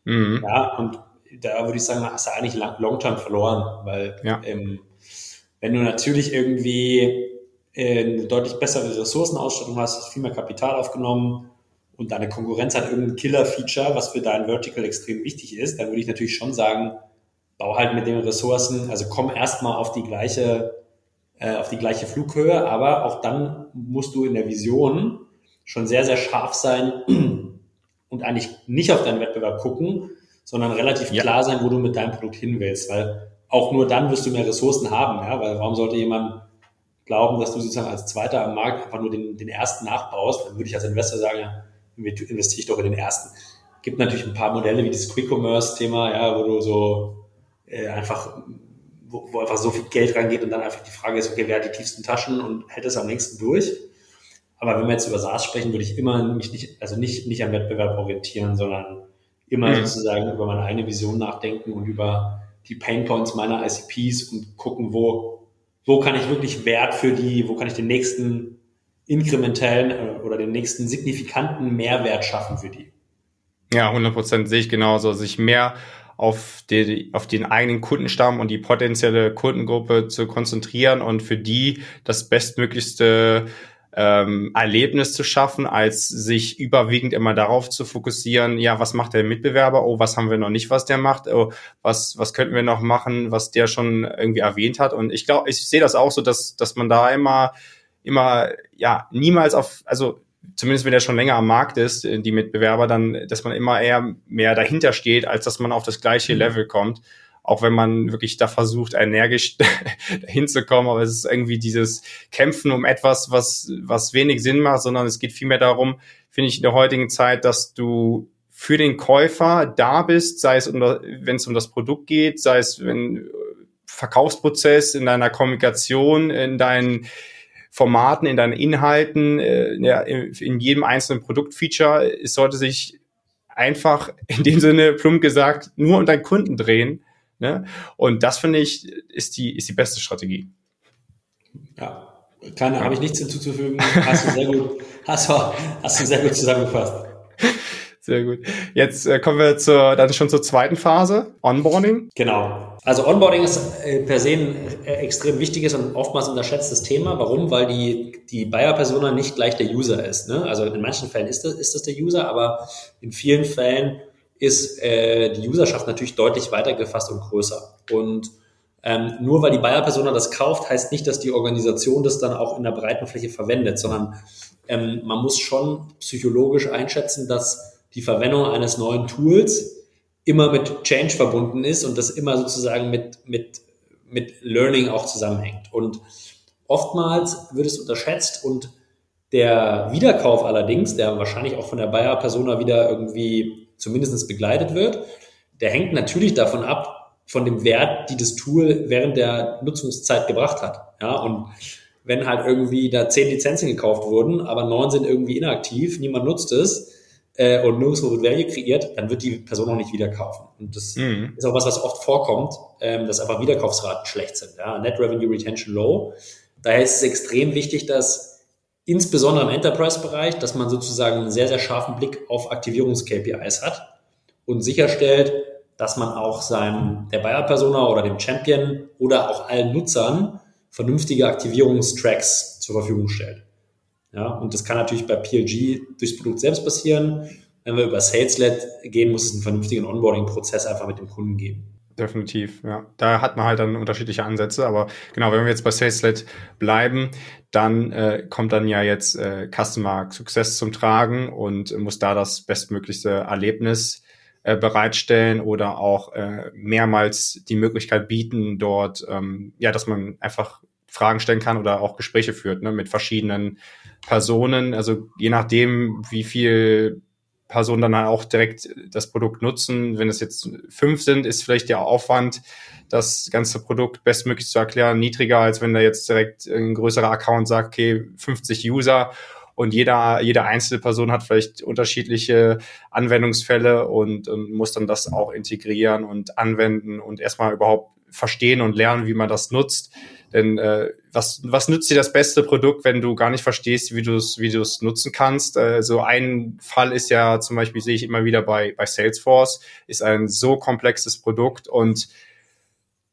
Mhm. Ja, und da würde ich sagen, hast du eigentlich long-term verloren, weil ja. ähm, wenn du natürlich irgendwie äh, eine deutlich bessere Ressourcenausstattung hast, hast viel mehr Kapital aufgenommen und deine Konkurrenz hat irgendein Killer-Feature, was für dein Vertical extrem wichtig ist, dann würde ich natürlich schon sagen, bau halt mit den Ressourcen, also komm erstmal auf die gleiche, äh, auf die gleiche Flughöhe, aber auch dann musst du in der Vision schon sehr, sehr scharf sein und eigentlich nicht auf deinen Wettbewerb gucken, sondern relativ ja. klar sein, wo du mit deinem Produkt hin willst, weil auch nur dann wirst du mehr Ressourcen haben, ja, weil warum sollte jemand glauben, dass du sozusagen als Zweiter am Markt einfach nur den, den ersten nachbaust, dann würde ich als Investor sagen, ja, investiere ich doch in den ersten. Gibt natürlich ein paar Modelle wie das Quick-Commerce-Thema, ja, wo du so äh, einfach, wo, wo einfach so viel Geld reingeht und dann einfach die Frage ist, okay, wer hat die tiefsten Taschen und hält es am längsten durch? Aber wenn wir jetzt über SaaS sprechen, würde ich immer mich nicht, also nicht, nicht am Wettbewerb orientieren, sondern immer mhm. sozusagen über meine eigene Vision nachdenken und über die Painpoints meiner ICPs und gucken, wo, wo kann ich wirklich Wert für die, wo kann ich den nächsten inkrementellen äh, oder den nächsten signifikanten Mehrwert schaffen für die. Ja, 100 Prozent sehe ich genauso. Sich mehr auf, die, auf den eigenen Kundenstamm und die potenzielle Kundengruppe zu konzentrieren und für die das bestmöglichste ähm, Erlebnis zu schaffen, als sich überwiegend immer darauf zu fokussieren, ja, was macht der Mitbewerber? Oh, was haben wir noch nicht, was der macht? Oh, was, was könnten wir noch machen, was der schon irgendwie erwähnt hat? Und ich glaube, ich sehe das auch so, dass, dass man da immer, immer, ja, niemals auf, also zumindest wenn er schon länger am Markt ist, äh, die Mitbewerber, dann, dass man immer eher mehr dahinter steht, als dass man auf das gleiche mhm. Level kommt. auch wenn man wirklich da versucht, energisch hinzukommen, aber es ist irgendwie dieses Kämpfen um etwas, was, was wenig Sinn macht, sondern es geht vielmehr darum, finde ich in der heutigen Zeit, dass du für den Käufer da bist, sei es, um, wenn es um das Produkt geht, sei es wenn Verkaufsprozess, in deiner Kommunikation, in deinen Formaten, in deinen Inhalten, äh, ja, in jedem einzelnen Produktfeature. Es sollte sich einfach in dem Sinne plump gesagt nur um deinen Kunden drehen. Ne? Und das finde ich ist die ist die beste Strategie. Ja, keine, habe ich nichts hinzuzufügen. Hast du sehr gut, hast, hast du sehr gut zusammengefasst. Sehr gut. Jetzt äh, kommen wir zur, dann schon zur zweiten Phase, Onboarding. Genau. Also Onboarding ist äh, per se ein äh, extrem wichtiges und oftmals unterschätztes Thema. Warum? Weil die, die Buyer-Persona nicht gleich der User ist. Ne? Also in manchen Fällen ist das, ist das der User, aber in vielen Fällen ist äh, die Userschaft natürlich deutlich weiter gefasst und größer. Und ähm, nur weil die Buyer-Persona das kauft, heißt nicht, dass die Organisation das dann auch in der breiten Fläche verwendet, sondern ähm, man muss schon psychologisch einschätzen, dass die Verwendung eines neuen Tools immer mit Change verbunden ist und das immer sozusagen mit, mit, mit Learning auch zusammenhängt. Und oftmals wird es unterschätzt und der Wiederkauf allerdings, der wahrscheinlich auch von der Bayer-Persona wieder irgendwie zumindest begleitet wird, der hängt natürlich davon ab, von dem Wert, die das Tool während der Nutzungszeit gebracht hat. Ja, und wenn halt irgendwie da zehn Lizenzen gekauft wurden, aber neun sind irgendwie inaktiv, niemand nutzt es, äh, und nirgendwo wird Value kreiert, dann wird die Person auch nicht wieder kaufen. Und das mhm. ist auch was, was oft vorkommt, ähm, dass einfach Wiederkaufsraten schlecht sind. Ja? Net Revenue Retention low. Daher ist es extrem wichtig, dass insbesondere im Enterprise-Bereich, dass man sozusagen einen sehr, sehr scharfen Blick auf Aktivierungs-KPIs hat und sicherstellt, dass man auch seinem, der Buyer-Persona oder dem Champion oder auch allen Nutzern vernünftige Aktivierungstracks zur Verfügung stellt. Ja, und das kann natürlich bei PLG durchs Produkt selbst passieren. Wenn wir über Sales-led gehen, muss es einen vernünftigen Onboarding-Prozess einfach mit dem Kunden geben. Definitiv, ja. Da hat man halt dann unterschiedliche Ansätze, aber genau, wenn wir jetzt bei Sales-led bleiben, dann äh, kommt dann ja jetzt äh, Customer Success zum Tragen und muss da das bestmöglichste Erlebnis äh, bereitstellen oder auch äh, mehrmals die Möglichkeit bieten, dort, ähm, ja, dass man einfach Fragen stellen kann oder auch Gespräche führt ne, mit verschiedenen Personen. Also je nachdem, wie viel Personen dann auch direkt das Produkt nutzen. Wenn es jetzt fünf sind, ist vielleicht der Aufwand, das ganze Produkt bestmöglich zu erklären, niedriger, als wenn da jetzt direkt ein größerer Account sagt, okay, 50 User und jeder, jede einzelne Person hat vielleicht unterschiedliche Anwendungsfälle und, und muss dann das auch integrieren und anwenden und erstmal überhaupt verstehen und lernen, wie man das nutzt. Denn äh, was, was nützt dir das beste Produkt, wenn du gar nicht verstehst, wie du es wie du es nutzen kannst? Äh, so ein Fall ist ja zum Beispiel, sehe ich immer wieder bei, bei Salesforce, ist ein so komplexes Produkt und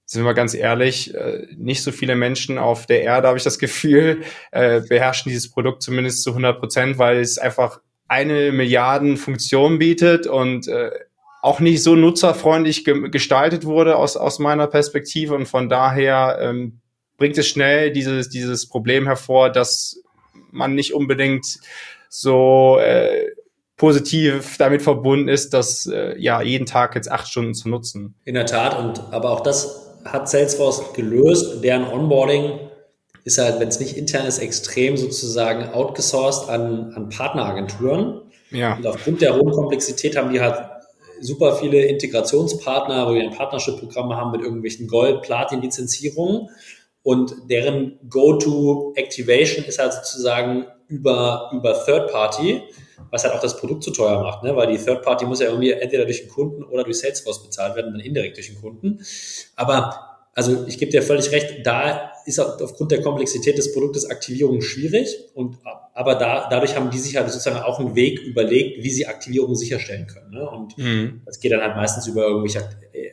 sind wir ganz ehrlich, äh, nicht so viele Menschen auf der Erde, habe ich das Gefühl, äh, beherrschen dieses Produkt zumindest zu 100 Prozent, weil es einfach eine Milliarden Funktion bietet und äh, auch nicht so nutzerfreundlich ge gestaltet wurde aus, aus meiner Perspektive und von daher ähm, bringt es schnell dieses, dieses Problem hervor, dass man nicht unbedingt so äh, positiv damit verbunden ist, das äh, ja jeden Tag jetzt acht Stunden zu nutzen. In der Tat, und aber auch das hat Salesforce gelöst. Deren Onboarding ist halt, wenn es nicht intern ist, extrem sozusagen outgesourced an, an Partneragenturen. Ja. Und aufgrund der hohen Komplexität haben die halt super viele Integrationspartner, wo wir ein Partnership-Programm haben mit irgendwelchen Gold-, Platin-Lizenzierungen und deren Go-to-Activation ist halt sozusagen über, über Third Party, was halt auch das Produkt zu teuer macht, ne? weil die Third Party muss ja irgendwie entweder durch den Kunden oder durch Salesforce bezahlt werden, dann indirekt durch den Kunden. Aber also ich gebe dir völlig recht, da ist aufgrund der Komplexität des Produktes Aktivierung schwierig und aber da, dadurch haben die sich halt sozusagen auch einen Weg überlegt, wie sie Aktivierung sicherstellen können. Ne? Und mhm. das geht dann halt meistens über irgendwelche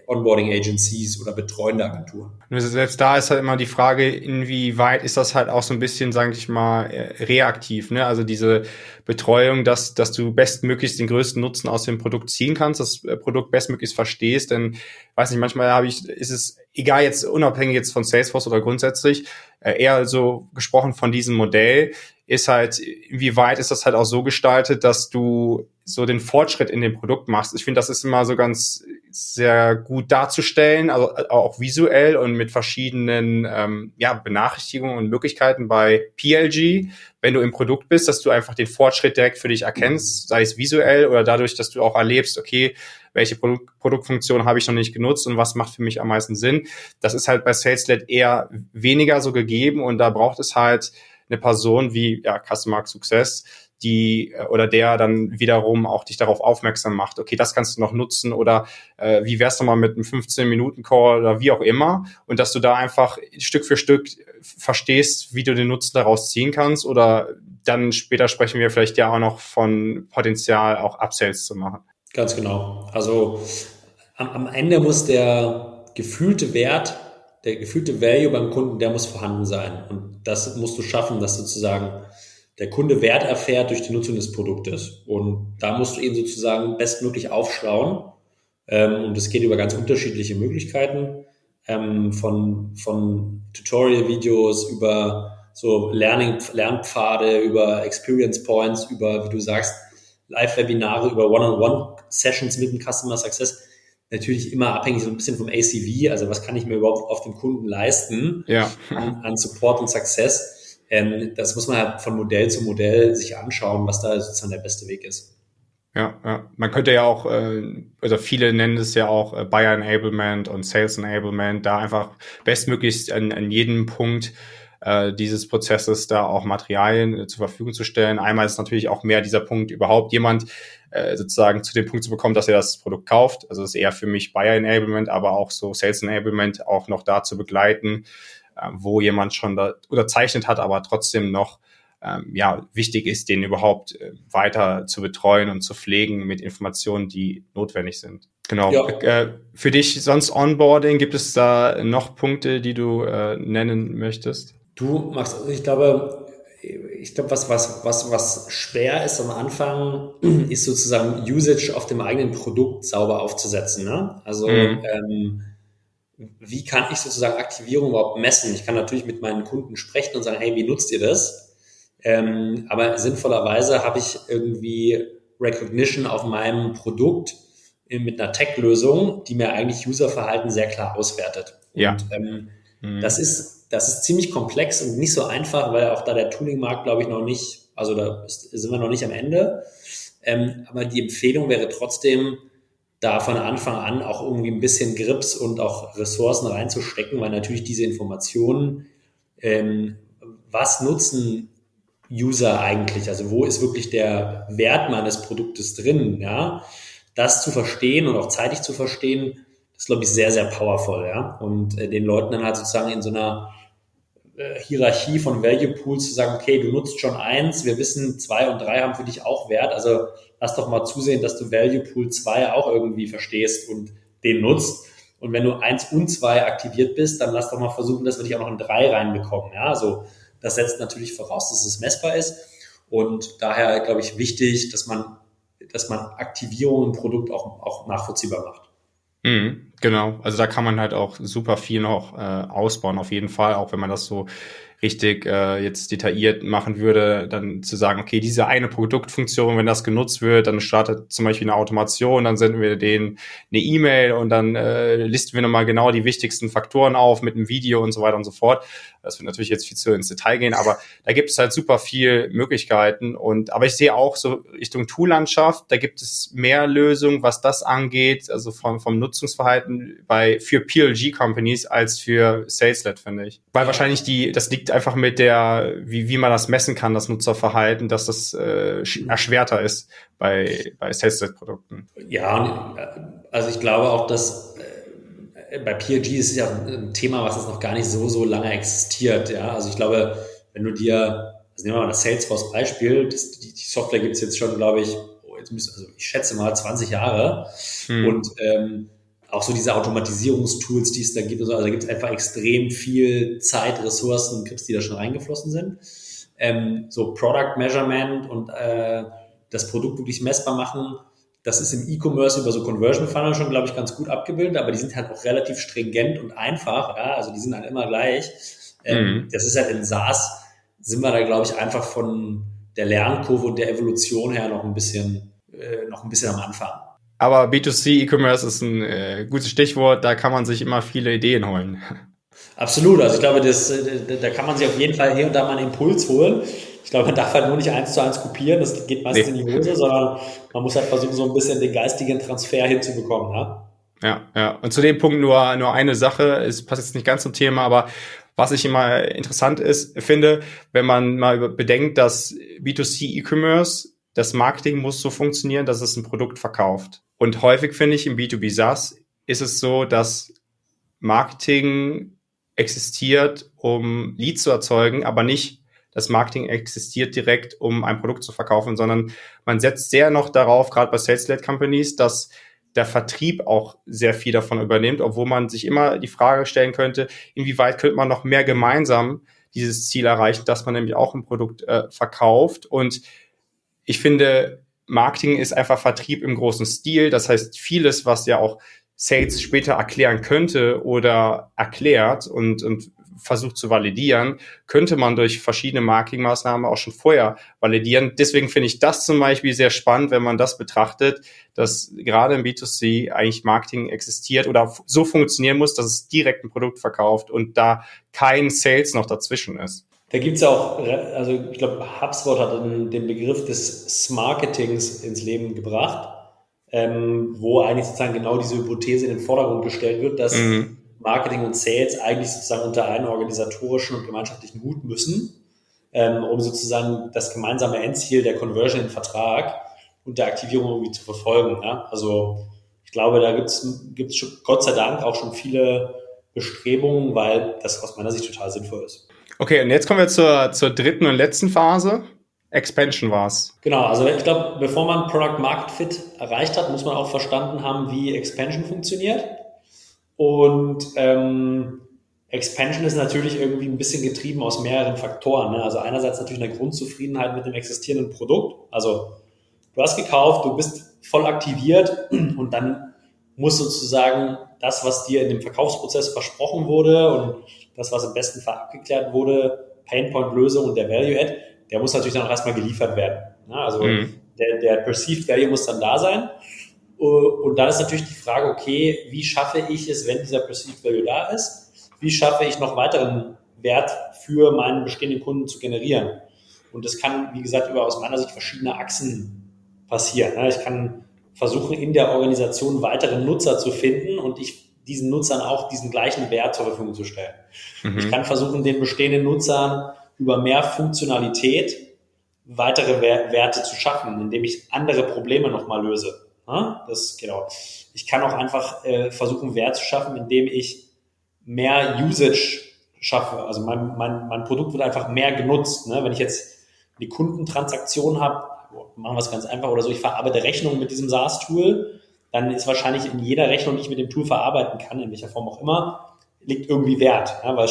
Onboarding Agencies oder betreuende Agenturen. Selbst da ist halt immer die Frage, inwieweit ist das halt auch so ein bisschen, sage ich mal, äh, reaktiv. Ne? Also diese Betreuung, dass, dass du bestmöglichst den größten Nutzen aus dem Produkt ziehen kannst, das äh, Produkt bestmöglichst verstehst. Denn, weiß nicht, manchmal habe ich, ist es egal jetzt unabhängig jetzt von Salesforce oder grundsätzlich, eher so gesprochen von diesem Modell, ist halt, inwieweit ist das halt auch so gestaltet, dass du so den Fortschritt in dem Produkt machst. Ich finde, das ist immer so ganz sehr gut darzustellen, also äh, auch visuell und mit verschiedenen ähm, ja, Benachrichtigungen und Möglichkeiten bei PLG, wenn du im Produkt bist, dass du einfach den Fortschritt direkt für dich erkennst, sei es visuell oder dadurch, dass du auch erlebst, okay, welche Produkt Produktfunktion habe ich noch nicht genutzt und was macht für mich am meisten Sinn. Das ist halt bei SalesLed eher weniger so gegeben und da braucht es halt eine Person wie ja, Customer Success, die äh, oder der dann wiederum auch dich darauf aufmerksam macht, okay, das kannst du noch nutzen oder äh, wie wär's nochmal mit einem 15-Minuten-Call oder wie auch immer und dass du da einfach Stück für Stück verstehst, wie du den Nutzen daraus ziehen kannst oder dann später sprechen wir vielleicht ja auch noch von Potenzial, auch Upsells zu machen. Ganz genau. Also am, am Ende muss der gefühlte Wert, der gefühlte Value beim Kunden, der muss vorhanden sein. Und das musst du schaffen, dass sozusagen der Kunde Wert erfährt durch die Nutzung des Produktes. Und da musst du ihn sozusagen bestmöglich aufschlauen. Ähm, und es geht über ganz unterschiedliche Möglichkeiten, ähm, von, von Tutorial-Videos über so Learning, Lernpfade, über Experience Points, über, wie du sagst, Live-Webinare, über One-on-One-Sessions mit dem Customer Success. Natürlich immer abhängig so ein bisschen vom ACV, also was kann ich mir überhaupt auf dem Kunden leisten ja. an, an Support und Success. Ähm, das muss man halt von Modell zu Modell sich anschauen, was da sozusagen der beste Weg ist. Ja, ja. Man könnte ja auch, äh, also viele nennen es ja auch äh, Buyer Enablement und Sales Enablement, da einfach bestmöglichst an, an jedem Punkt äh, dieses Prozesses da auch Materialien äh, zur Verfügung zu stellen. Einmal ist natürlich auch mehr dieser Punkt überhaupt jemand äh, sozusagen zu dem Punkt zu bekommen, dass er das Produkt kauft. Also ist eher für mich Buyer Enablement, aber auch so Sales Enablement auch noch da zu begleiten, wo jemand schon da unterzeichnet hat, aber trotzdem noch ähm, ja, wichtig ist, den überhaupt äh, weiter zu betreuen und zu pflegen mit Informationen, die notwendig sind. Genau. Ja. Äh, für dich sonst Onboarding, gibt es da noch Punkte, die du äh, nennen möchtest? Du machst, also ich glaube, ich glaube, was, was, was, was schwer ist am Anfang, ist sozusagen Usage auf dem eigenen Produkt sauber aufzusetzen. Ne? Also mhm. ähm, wie kann ich sozusagen Aktivierung überhaupt messen? Ich kann natürlich mit meinen Kunden sprechen und sagen, hey, wie nutzt ihr das? Ähm, aber sinnvollerweise habe ich irgendwie Recognition auf meinem Produkt mit einer Tech-Lösung, die mir eigentlich Userverhalten sehr klar auswertet. Ja. Und ähm, mhm. das ist das ist ziemlich komplex und nicht so einfach, weil auch da der Tooling-Markt, glaube ich, noch nicht, also da sind wir noch nicht am Ende. Ähm, aber die Empfehlung wäre trotzdem, da von Anfang an auch irgendwie ein bisschen Grips und auch Ressourcen reinzustecken, weil natürlich diese Informationen, ähm, was nutzen User eigentlich, also wo ist wirklich der Wert meines Produktes drin, ja, das zu verstehen und auch zeitig zu verstehen, das ist, glaube ich, sehr, sehr powerful, ja, und äh, den Leuten dann halt sozusagen in so einer Hierarchie von Value Pools zu sagen, okay, du nutzt schon eins, wir wissen, zwei und drei haben für dich auch Wert. Also lass doch mal zusehen, dass du Value Pool zwei auch irgendwie verstehst und den nutzt. Und wenn du eins und zwei aktiviert bist, dann lass doch mal versuchen, dass wir dich auch noch in drei reinbekommen. Ja, also das setzt natürlich voraus, dass es messbar ist. Und daher, glaube ich, wichtig, dass man, dass man Aktivierung im Produkt auch, auch nachvollziehbar macht. Mhm, genau, also da kann man halt auch super viel noch äh, ausbauen, auf jeden Fall, auch wenn man das so richtig äh, jetzt detailliert machen würde, dann zu sagen, okay, diese eine Produktfunktion, wenn das genutzt wird, dann startet zum Beispiel eine Automation, dann senden wir denen eine E-Mail und dann äh, listen wir nochmal genau die wichtigsten Faktoren auf mit einem Video und so weiter und so fort. Das wird natürlich jetzt viel zu ins Detail gehen, aber da gibt es halt super viel Möglichkeiten und aber ich sehe auch so Richtung Toollandschaft, da gibt es mehr Lösungen, was das angeht, also vom, vom Nutzungsverhalten bei für PLG Companies als für Salesled, finde ich. Weil wahrscheinlich die, das liegt einfach mit der, wie, wie man das messen kann, das Nutzerverhalten, dass das äh, erschwerter ist bei, bei Sales-Produkten. Ja, also ich glaube auch, dass äh, bei PLG ist es ja ein Thema, was jetzt noch gar nicht so, so lange existiert. Ja, also ich glaube, wenn du dir, also nehmen wir mal das Salesforce-Beispiel, die, die Software gibt es jetzt schon, glaube ich, oh, jetzt müsst, also ich schätze mal 20 Jahre hm. und ähm, auch so diese Automatisierungstools, die es da gibt, also, da gibt es einfach extrem viel Zeit, Ressourcen und Grips, die da schon reingeflossen sind. Ähm, so Product Measurement und äh, das Produkt wirklich messbar machen, das ist im E-Commerce über so Conversion Funnel schon, glaube ich, ganz gut abgebildet, aber die sind halt auch relativ stringent und einfach, ja, also die sind halt immer gleich. Ähm, mhm. Das ist halt in SaaS, sind wir da, glaube ich, einfach von der Lernkurve und der Evolution her noch ein bisschen, äh, noch ein bisschen am Anfang. Aber B2C E-Commerce ist ein äh, gutes Stichwort, da kann man sich immer viele Ideen holen. Absolut, also ich glaube, das, äh, da kann man sich auf jeden Fall hier und da mal einen Impuls holen. Ich glaube, man darf halt nur nicht eins zu eins kopieren, das geht meistens nee. in die Hose, sondern man muss halt versuchen, so ein bisschen den geistigen Transfer hinzubekommen. Ja? Ja, ja. Und zu dem Punkt nur, nur eine Sache, es passt jetzt nicht ganz zum Thema, aber was ich immer interessant ist, finde, wenn man mal bedenkt, dass B2C E-Commerce, das Marketing muss so funktionieren, dass es ein Produkt verkauft. Und häufig finde ich im B2B SaaS ist es so, dass Marketing existiert, um Leads zu erzeugen, aber nicht das Marketing existiert direkt, um ein Produkt zu verkaufen, sondern man setzt sehr noch darauf, gerade bei Sales-led Companies, dass der Vertrieb auch sehr viel davon übernimmt, obwohl man sich immer die Frage stellen könnte, inwieweit könnte man noch mehr gemeinsam dieses Ziel erreichen, dass man nämlich auch ein Produkt äh, verkauft. Und ich finde, Marketing ist einfach Vertrieb im großen Stil. Das heißt, vieles, was ja auch Sales später erklären könnte oder erklärt und, und versucht zu validieren, könnte man durch verschiedene Marketingmaßnahmen auch schon vorher validieren. Deswegen finde ich das zum Beispiel sehr spannend, wenn man das betrachtet, dass gerade im B2C eigentlich Marketing existiert oder so funktionieren muss, dass es direkt ein Produkt verkauft und da kein Sales noch dazwischen ist. Da gibt es auch, also ich glaube, HubSpot hat den Begriff des Smarketings ins Leben gebracht, ähm, wo eigentlich sozusagen genau diese Hypothese in den Vordergrund gestellt wird, dass mhm Marketing und Sales eigentlich sozusagen unter einen organisatorischen und gemeinschaftlichen Hut müssen, ähm, um sozusagen das gemeinsame Endziel der Conversion in Vertrag und der Aktivierung irgendwie zu verfolgen. Ja? Also ich glaube, da gibt es Gott sei Dank auch schon viele Bestrebungen, weil das aus meiner Sicht total sinnvoll ist. Okay, und jetzt kommen wir zur, zur dritten und letzten Phase. Expansion war es. Genau, also ich glaube, bevor man Product Market Fit erreicht hat, muss man auch verstanden haben, wie Expansion funktioniert. Und ähm, Expansion ist natürlich irgendwie ein bisschen getrieben aus mehreren Faktoren. Ne? Also einerseits natürlich eine Grundzufriedenheit mit dem existierenden Produkt. Also du hast gekauft, du bist voll aktiviert und dann muss sozusagen das, was dir in dem Verkaufsprozess versprochen wurde und das, was im besten Fall abgeklärt wurde, Painpoint-Lösung und der Value-Add, der muss natürlich dann auch erstmal geliefert werden. Ne? Also mhm. der, der Perceived Value muss dann da sein. Und da ist natürlich die Frage, okay, wie schaffe ich es, wenn dieser Perceived Value da ist? Wie schaffe ich noch weiteren Wert für meinen bestehenden Kunden zu generieren? Und das kann, wie gesagt, über aus meiner Sicht verschiedene Achsen passieren. Ich kann versuchen, in der Organisation weitere Nutzer zu finden und ich diesen Nutzern auch diesen gleichen Wert zur Verfügung zu stellen. Mhm. Ich kann versuchen, den bestehenden Nutzern über mehr Funktionalität weitere Werte zu schaffen, indem ich andere Probleme nochmal löse. Das, genau. Ich kann auch einfach äh, versuchen, Wert zu schaffen, indem ich mehr Usage schaffe. Also mein, mein, mein Produkt wird einfach mehr genutzt. Ne? Wenn ich jetzt eine Kundentransaktion habe, machen wir es ganz einfach oder so, ich verarbeite Rechnungen mit diesem SaaS-Tool, dann ist wahrscheinlich in jeder Rechnung, die ich mit dem Tool verarbeiten kann, in welcher Form auch immer, liegt irgendwie Wert. Ja? Weil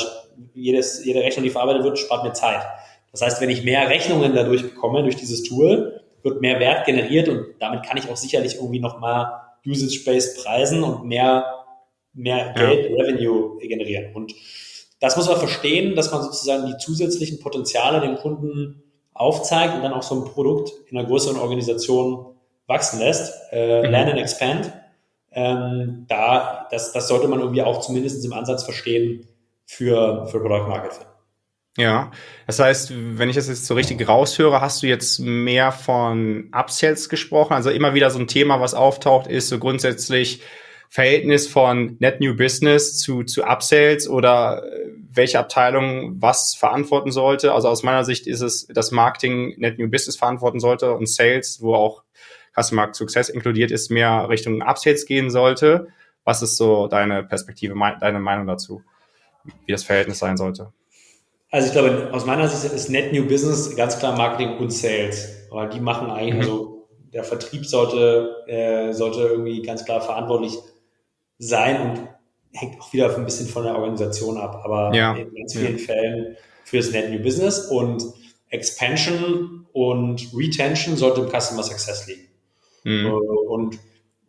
jedes, jede Rechnung, die verarbeitet wird, spart mir Zeit. Das heißt, wenn ich mehr Rechnungen dadurch bekomme, durch dieses Tool, wird mehr Wert generiert und damit kann ich auch sicherlich irgendwie nochmal Usage-Based preisen und mehr, mehr Geld, ja. Revenue generieren. Und das muss man verstehen, dass man sozusagen die zusätzlichen Potenziale dem Kunden aufzeigt und dann auch so ein Produkt in einer größeren Organisation wachsen lässt. Äh, mhm. Learn and expand. Ähm, da, das, das sollte man irgendwie auch zumindest im Ansatz verstehen für, für Product Market Fit. Ja, das heißt, wenn ich das jetzt so richtig raushöre, hast du jetzt mehr von Upsells gesprochen. Also immer wieder so ein Thema, was auftaucht, ist so grundsätzlich Verhältnis von Net New Business zu, zu Upsells oder äh, welche Abteilung was verantworten sollte. Also aus meiner Sicht ist es, dass Marketing Net New Business verantworten sollte und Sales, wo auch Customer Success inkludiert ist, mehr Richtung Upsells gehen sollte. Was ist so deine Perspektive, deine Meinung dazu, wie das Verhältnis sein sollte? Also ich glaube, aus meiner Sicht ist Net New Business ganz klar Marketing und Sales. Weil die machen eigentlich, mhm. also der Vertrieb sollte, äh, sollte irgendwie ganz klar verantwortlich sein und hängt auch wieder ein bisschen von der Organisation ab. Aber ja. in ganz vielen ja. Fällen fürs Net New Business und Expansion und Retention sollte im Customer Success liegen. Mhm. Äh, und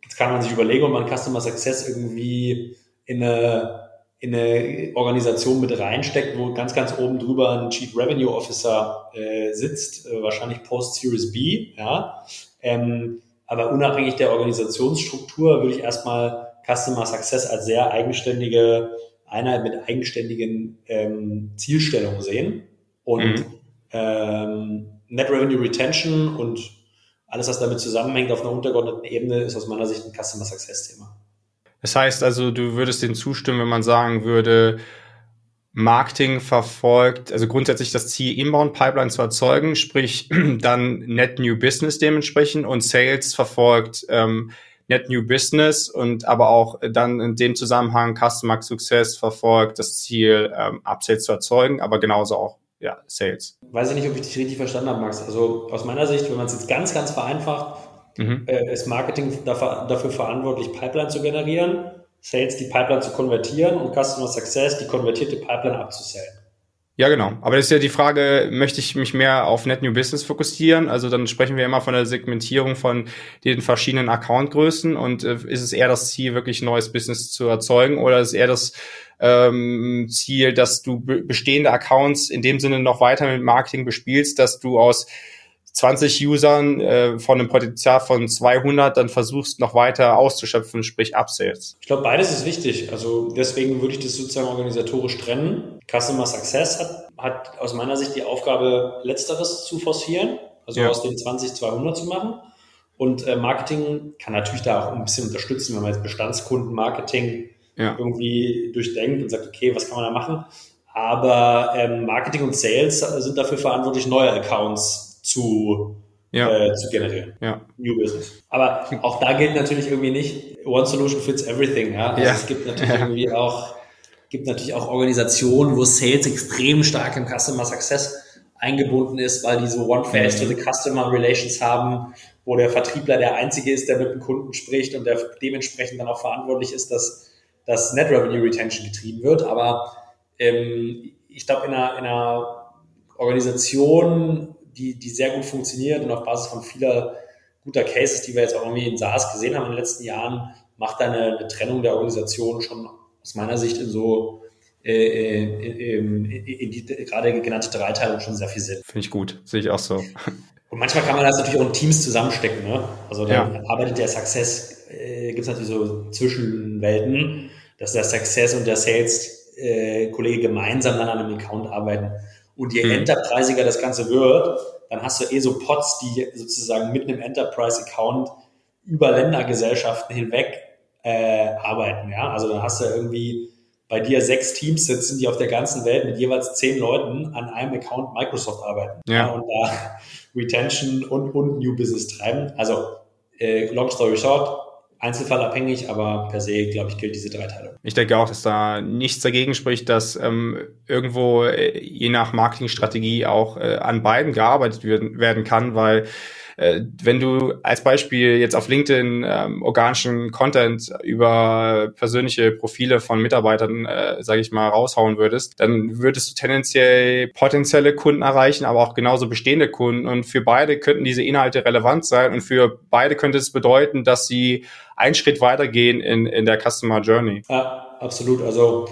jetzt kann man sich überlegen, ob man Customer Success irgendwie in eine in eine Organisation mit reinsteckt, wo ganz, ganz oben drüber ein Chief Revenue Officer äh, sitzt, äh, wahrscheinlich Post Series B, ja. Ähm, Aber unabhängig der Organisationsstruktur würde ich erstmal Customer Success als sehr eigenständige Einheit mit eigenständigen ähm, Zielstellungen sehen. Und mhm. ähm, Net Revenue Retention und alles, was damit zusammenhängt auf einer untergeordneten Ebene, ist aus meiner Sicht ein Customer Success Thema. Das heißt also, du würdest dem zustimmen, wenn man sagen würde, Marketing verfolgt, also grundsätzlich das Ziel, Inbound Pipeline zu erzeugen, sprich dann Net New Business dementsprechend und Sales verfolgt ähm, Net New Business und aber auch dann in dem Zusammenhang Customer Success verfolgt das Ziel, ähm, Upsales zu erzeugen, aber genauso auch ja, Sales. Weiß ich nicht, ob ich dich richtig verstanden habe, Max. Also aus meiner Sicht, wenn man es jetzt ganz, ganz vereinfacht, mhm. äh, ist Marketing dafür, dafür verantwortlich, Pipeline zu generieren Sales die Pipeline zu konvertieren und Customer Success die konvertierte Pipeline abzusellen. Ja, genau. Aber das ist ja die Frage, möchte ich mich mehr auf Net New Business fokussieren? Also dann sprechen wir immer von der Segmentierung von den verschiedenen Accountgrößen und äh, ist es eher das Ziel, wirklich neues Business zu erzeugen oder ist es eher das ähm, Ziel, dass du bestehende Accounts in dem Sinne noch weiter mit Marketing bespielst, dass du aus 20 Usern äh, von einem Potenzial von 200 dann versuchst noch weiter auszuschöpfen, sprich Upsales? Ich glaube, beides ist wichtig. Also deswegen würde ich das sozusagen organisatorisch trennen. Customer Success hat, hat aus meiner Sicht die Aufgabe, letzteres zu forcieren, also ja. aus den 20 200 zu machen. Und äh, Marketing kann natürlich da auch ein bisschen unterstützen, wenn man jetzt Bestandskundenmarketing ja. irgendwie durchdenkt und sagt, okay, was kann man da machen? Aber ähm, Marketing und Sales sind dafür verantwortlich, neue Accounts zu, ja. äh, zu generieren. Ja. New Business. Aber auch da gilt natürlich irgendwie nicht, One Solution fits everything. Ja? Also ja. es gibt natürlich irgendwie auch, gibt natürlich auch Organisationen, wo Sales extrem stark im Customer Success eingebunden ist, weil die so One Face mhm. to the Customer Relations haben, wo der Vertriebler der einzige ist, der mit dem Kunden spricht und der dementsprechend dann auch verantwortlich ist, dass das Net Revenue Retention getrieben wird. Aber ähm, ich glaube, in einer, in einer Organisation die, die sehr gut funktioniert und auf Basis von vieler guter Cases, die wir jetzt auch irgendwie in SaaS gesehen haben in den letzten Jahren, macht da eine, eine Trennung der Organisation schon aus meiner Sicht in so äh, äh in, in die gerade genannte Dreiteilung schon sehr viel Sinn. Finde ich gut, sehe ich auch so. Und manchmal kann man das natürlich auch in Teams zusammenstecken. Ne? Also dann ja. arbeitet der Success, äh, gibt es natürlich so Zwischenwelten, dass der Success und der Sales-Kollege äh, gemeinsam dann an einem Account arbeiten. Und je hm. enterprisiger das Ganze wird, dann hast du eh so Pots, die sozusagen mit einem Enterprise-Account über Ländergesellschaften hinweg äh, arbeiten. Ja? Also dann hast du irgendwie bei dir sechs Teams sitzen, die auf der ganzen Welt mit jeweils zehn Leuten an einem Account Microsoft arbeiten. Ja. ja und da Retention und, und New Business treiben. Also äh, long story short, einzelfallabhängig, aber per se, glaube ich, gilt diese Dreiteilung. Ich denke auch, dass da nichts dagegen spricht, dass ähm, irgendwo äh, je nach Marketingstrategie auch äh, an beiden gearbeitet werden kann, weil wenn du als Beispiel jetzt auf LinkedIn ähm, organischen Content über persönliche Profile von Mitarbeitern, äh, sage ich mal, raushauen würdest, dann würdest du tendenziell potenzielle Kunden erreichen, aber auch genauso bestehende Kunden. Und für beide könnten diese Inhalte relevant sein und für beide könnte es bedeuten, dass sie einen Schritt weitergehen in, in der Customer Journey. Ja, absolut. Also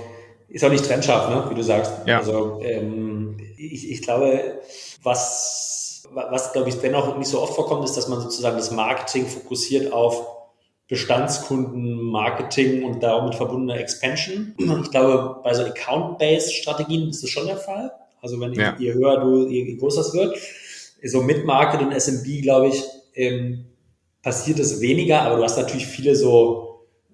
ist auch nicht trennscharf, ne? wie du sagst. Ja. Also ähm, ich, ich glaube, was was, glaube ich, dennoch nicht so oft vorkommt, ist, dass man sozusagen das Marketing fokussiert auf Bestandskunden-Marketing und damit verbundene Expansion. Ich glaube, bei so Account-Based-Strategien ist das schon der Fall. Also wenn ja. je höher du, je größer es wird. So mit Market und SMB, glaube ich, ähm, passiert es weniger, aber du hast natürlich viele so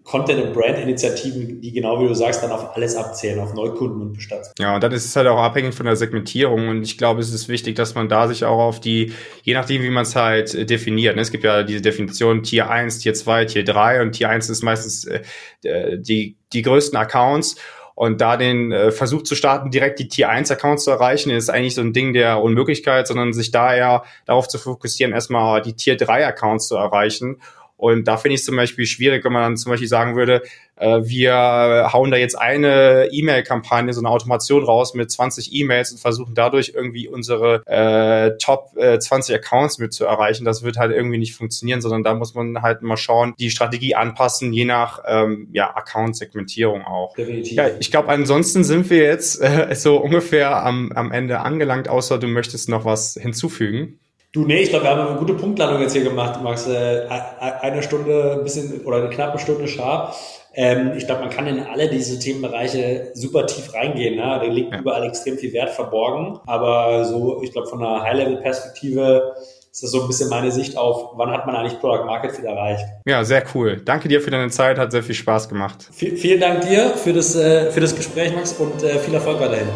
Content- und Brand-Initiativen, die genau wie du sagst, dann auf alles abzählen, auf Neukunden und Bestand. Ja, und dann ist es halt auch abhängig von der Segmentierung und ich glaube, es ist wichtig, dass man da sich auch auf die, je nachdem, wie man es halt äh, definiert. Ne? Es gibt ja diese Definition Tier 1, Tier 2, Tier 3 und Tier 1 ist meistens äh, die, die größten Accounts und da den äh, Versuch zu starten, direkt die Tier 1 Accounts zu erreichen, ist eigentlich so ein Ding der Unmöglichkeit, sondern sich da eher darauf zu fokussieren, erstmal die Tier 3 Accounts zu erreichen und da finde ich es zum Beispiel schwierig, wenn man dann zum Beispiel sagen würde, äh, wir hauen da jetzt eine E-Mail-Kampagne, so eine Automation raus mit 20 E-Mails und versuchen dadurch irgendwie unsere äh, Top äh, 20 Accounts mit zu erreichen. Das wird halt irgendwie nicht funktionieren, sondern da muss man halt mal schauen, die Strategie anpassen, je nach ähm, ja, Account-Segmentierung auch. Definitiv. Ja, ich glaube, ansonsten sind wir jetzt äh, so ungefähr am, am Ende angelangt, außer du möchtest noch was hinzufügen. Du, nee, ich glaube, wir haben eine gute Punktlandung jetzt hier gemacht, Max. Äh, eine Stunde, ein bisschen oder eine knappe Stunde sharp. Ähm, ich glaube, man kann in alle diese Themenbereiche super tief reingehen. Ne? Da liegt ja. überall extrem viel Wert verborgen. Aber so, ich glaube, von einer High-Level-Perspektive ist das so ein bisschen meine Sicht auf, wann hat man eigentlich Product Market Fit erreicht. Ja, sehr cool. Danke dir für deine Zeit, hat sehr viel Spaß gemacht. V vielen Dank dir für das, äh, für das Gespräch, Max, und äh, viel Erfolg weiterhin.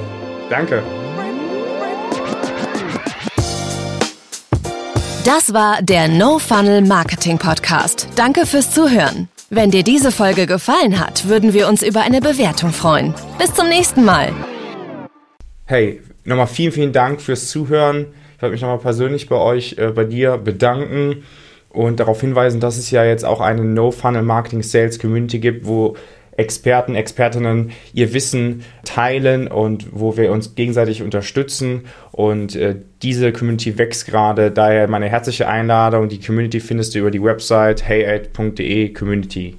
Danke. Das war der No Funnel Marketing Podcast. Danke fürs Zuhören. Wenn dir diese Folge gefallen hat, würden wir uns über eine Bewertung freuen. Bis zum nächsten Mal. Hey, nochmal vielen, vielen Dank fürs Zuhören. Ich wollte mich nochmal persönlich bei euch, äh, bei dir bedanken und darauf hinweisen, dass es ja jetzt auch eine No Funnel Marketing Sales Community gibt, wo Experten, Expertinnen ihr Wissen teilen und wo wir uns gegenseitig unterstützen. Und äh, diese Community wächst gerade. Daher meine herzliche Einladung. Die Community findest du über die Website heyad.de Community.